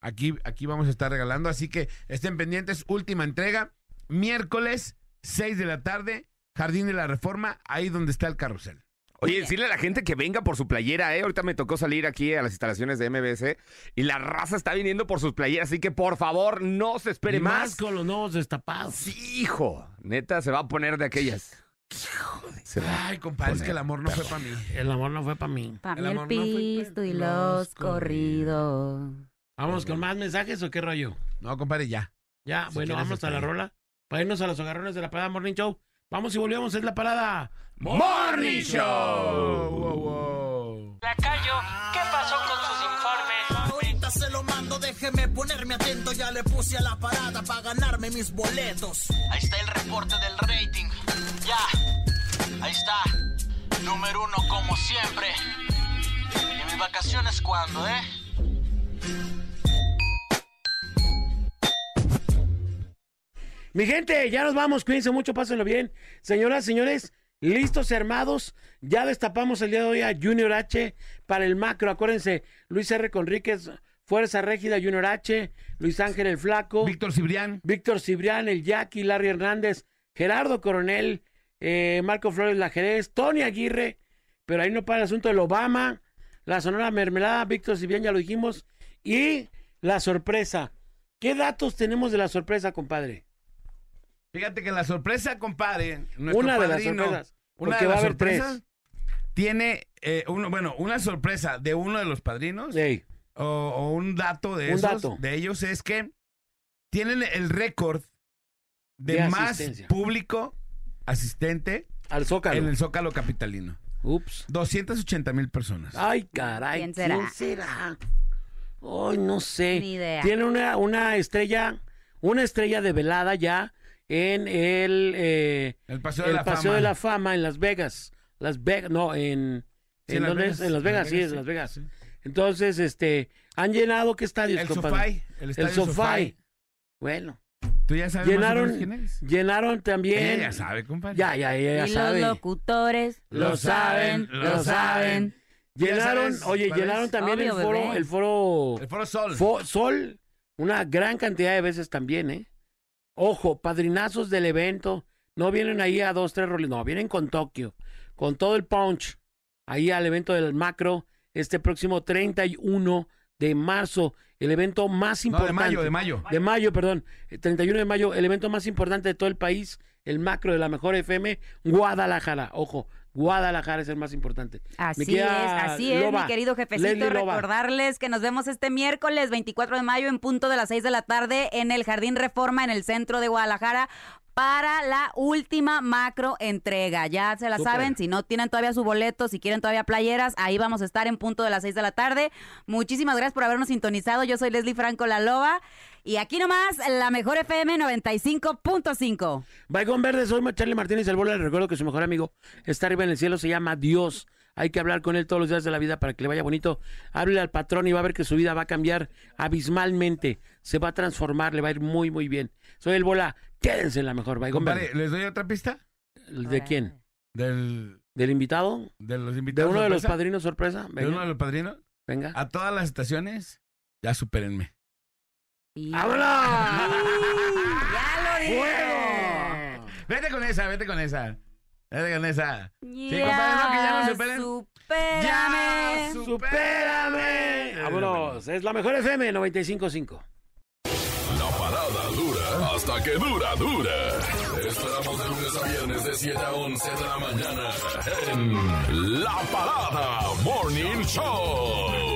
Aquí, aquí vamos a estar regalando, así que estén pendientes. Última entrega, miércoles, 6 de la tarde, Jardín de la Reforma, ahí donde está el carrusel. Oye, decirle a la gente que venga por su playera, ¿eh? Ahorita me tocó salir aquí a las instalaciones de MBS y la raza está viniendo por sus playeras, así que por favor no se espere Y más. más con los nuevos destapados. Sí, hijo. Neta, se va a poner de aquellas. Se va. Ay, compadre, es que el amor no fue para mí. El amor no fue para mí. Para El mí el no fue pisto y los los corridos. Vamos con más mensajes o qué rollo. No, compadre, ya. Ya, Si bueno, vamos a la está bien. rola. Para irnos a los agarrones de la parada Morning Show. Vamos y volvemos, es la parada. Morning Wow, wow, wow. Lacayo, ¿qué pasó con sus informes? Ahorita se lo mando, déjeme ponerme atento. Ya le puse a la parada para ganarme mis boletos. Ahí está el reporte del rating. Ya, ahí está. Número uno como siempre. ¿Y mis vacaciones cuándo, eh? Mi gente, ya nos vamos, cuídense mucho, pásenlo bien. Señoras, señores, listos y armados. Ya destapamos el día de hoy a Junior H para el macro. Acuérdense, Luis R. Conríquez, Fuerza Régida, Junior H, Luis Ángel el Flaco, Víctor Cibrián. Víctor Cibrián, el Jackie, Larry Hernández, Gerardo Coronel, eh, Marco Flores La Jerez, Tony Aguirre, pero ahí no para el asunto del Obama, la Sonora Mermelada, Víctor Cibrián, ya lo dijimos, y la sorpresa. ¿Qué datos tenemos de la sorpresa, compadre? Fíjate que la sorpresa, compadre. nuestro Una de las padrino, sorpresas. Una de las sorpresas tiene, eh, uno, bueno, una sorpresa de uno de los padrinos Ey, o, o un dato de Un esos, dato. de ellos es que tienen el récord de, De más público asistente al Zócalo. en el Zócalo Capitalino. Ups. 280 mil personas. Ay, caray. ¿Quién será? ¿Quién será? Ay, no sé. Ni idea. Tiene una, una estrella, una estrella de velada ya en el, eh, el Paseo de el la Paseo Fama. de la Fama en Las Vegas. Las Vegas, no, en, Sí, ¿en Las dónde Vegas. es? En Las Vegas, sí, en Las Vegas. sí. Entonces, este, han llenado qué estadios, El compadre? Sofai. El, El estadio Sofai. Bueno, ¿Tú ya sabes más o llenaron, menos quién es? llenaron también. Ella ya sabe, compadre. Ya, ya, ella ya y sabe. los locutores Lo saben, lo saben. ¿Ya Llenaron, sabes oye, llenaron es? también Obvio, el foro, bebé. el foro El Foro Sol. Fo- Sol, una gran cantidad de veces también, ¿eh? Ojo, padrinazos del evento. No vienen ahí a dos, tres roles, no, vienen con Tokio, con todo el punch. Ahí al evento del macro, este próximo 31 de marzo, el evento más no, importante. de mayo, de mayo. De mayo, perdón. eh, 31 de mayo, el evento más importante de todo el país, el macro de la mejor FM, Guadalajara. Ojo, Guadalajara es el más importante. Así es, así es, Loba, mi querido jefecito. Recordarles que nos vemos este miércoles 24 de mayo en punto de las 6 de la tarde en el Jardín Reforma en el centro de Guadalajara para la última macro entrega. Ya se la Súper. saben, si no tienen todavía su boleto, si quieren todavía playeras, ahí vamos a estar en punto de las 6 de la tarde. Muchísimas gracias por habernos sintonizado. Yo soy Leslie Franco La Loba y aquí nomás la mejor FM 95.5. Baigón Verde, soy Charlie Martínez el Bola. Les recuerdo que su mejor amigo está arriba en el cielo, se llama Dios. Hay que hablar con él todos los días de la vida para que le vaya bonito. Háblele al patrón y va a ver que su vida va a cambiar abismalmente. Se va a transformar, le va a ir muy, muy bien. Soy el Bola. Quédense en la mejor, Baigón Compadre, Verde. ¿les doy otra pista? ¿De quién? Del, ¿Del invitado? de los ¿De invitados. uno de los sorpresa? padrinos sorpresa? ¿De uno de los padrinos? venga. A todas las estaciones, ya supérenme. ¡Vámonos! ¡Ya lo dijo! Vete con esa, vete con esa. Vete con esa. Ya, compadre, no, que ya no superen. supérame. ¡Supérame! Vámonos, es la mejor FM 95.5. La parada dura hasta que dura, dura. Te esperamos de lunes a viernes de 7 a 11 de la mañana en La Parada Morning Show.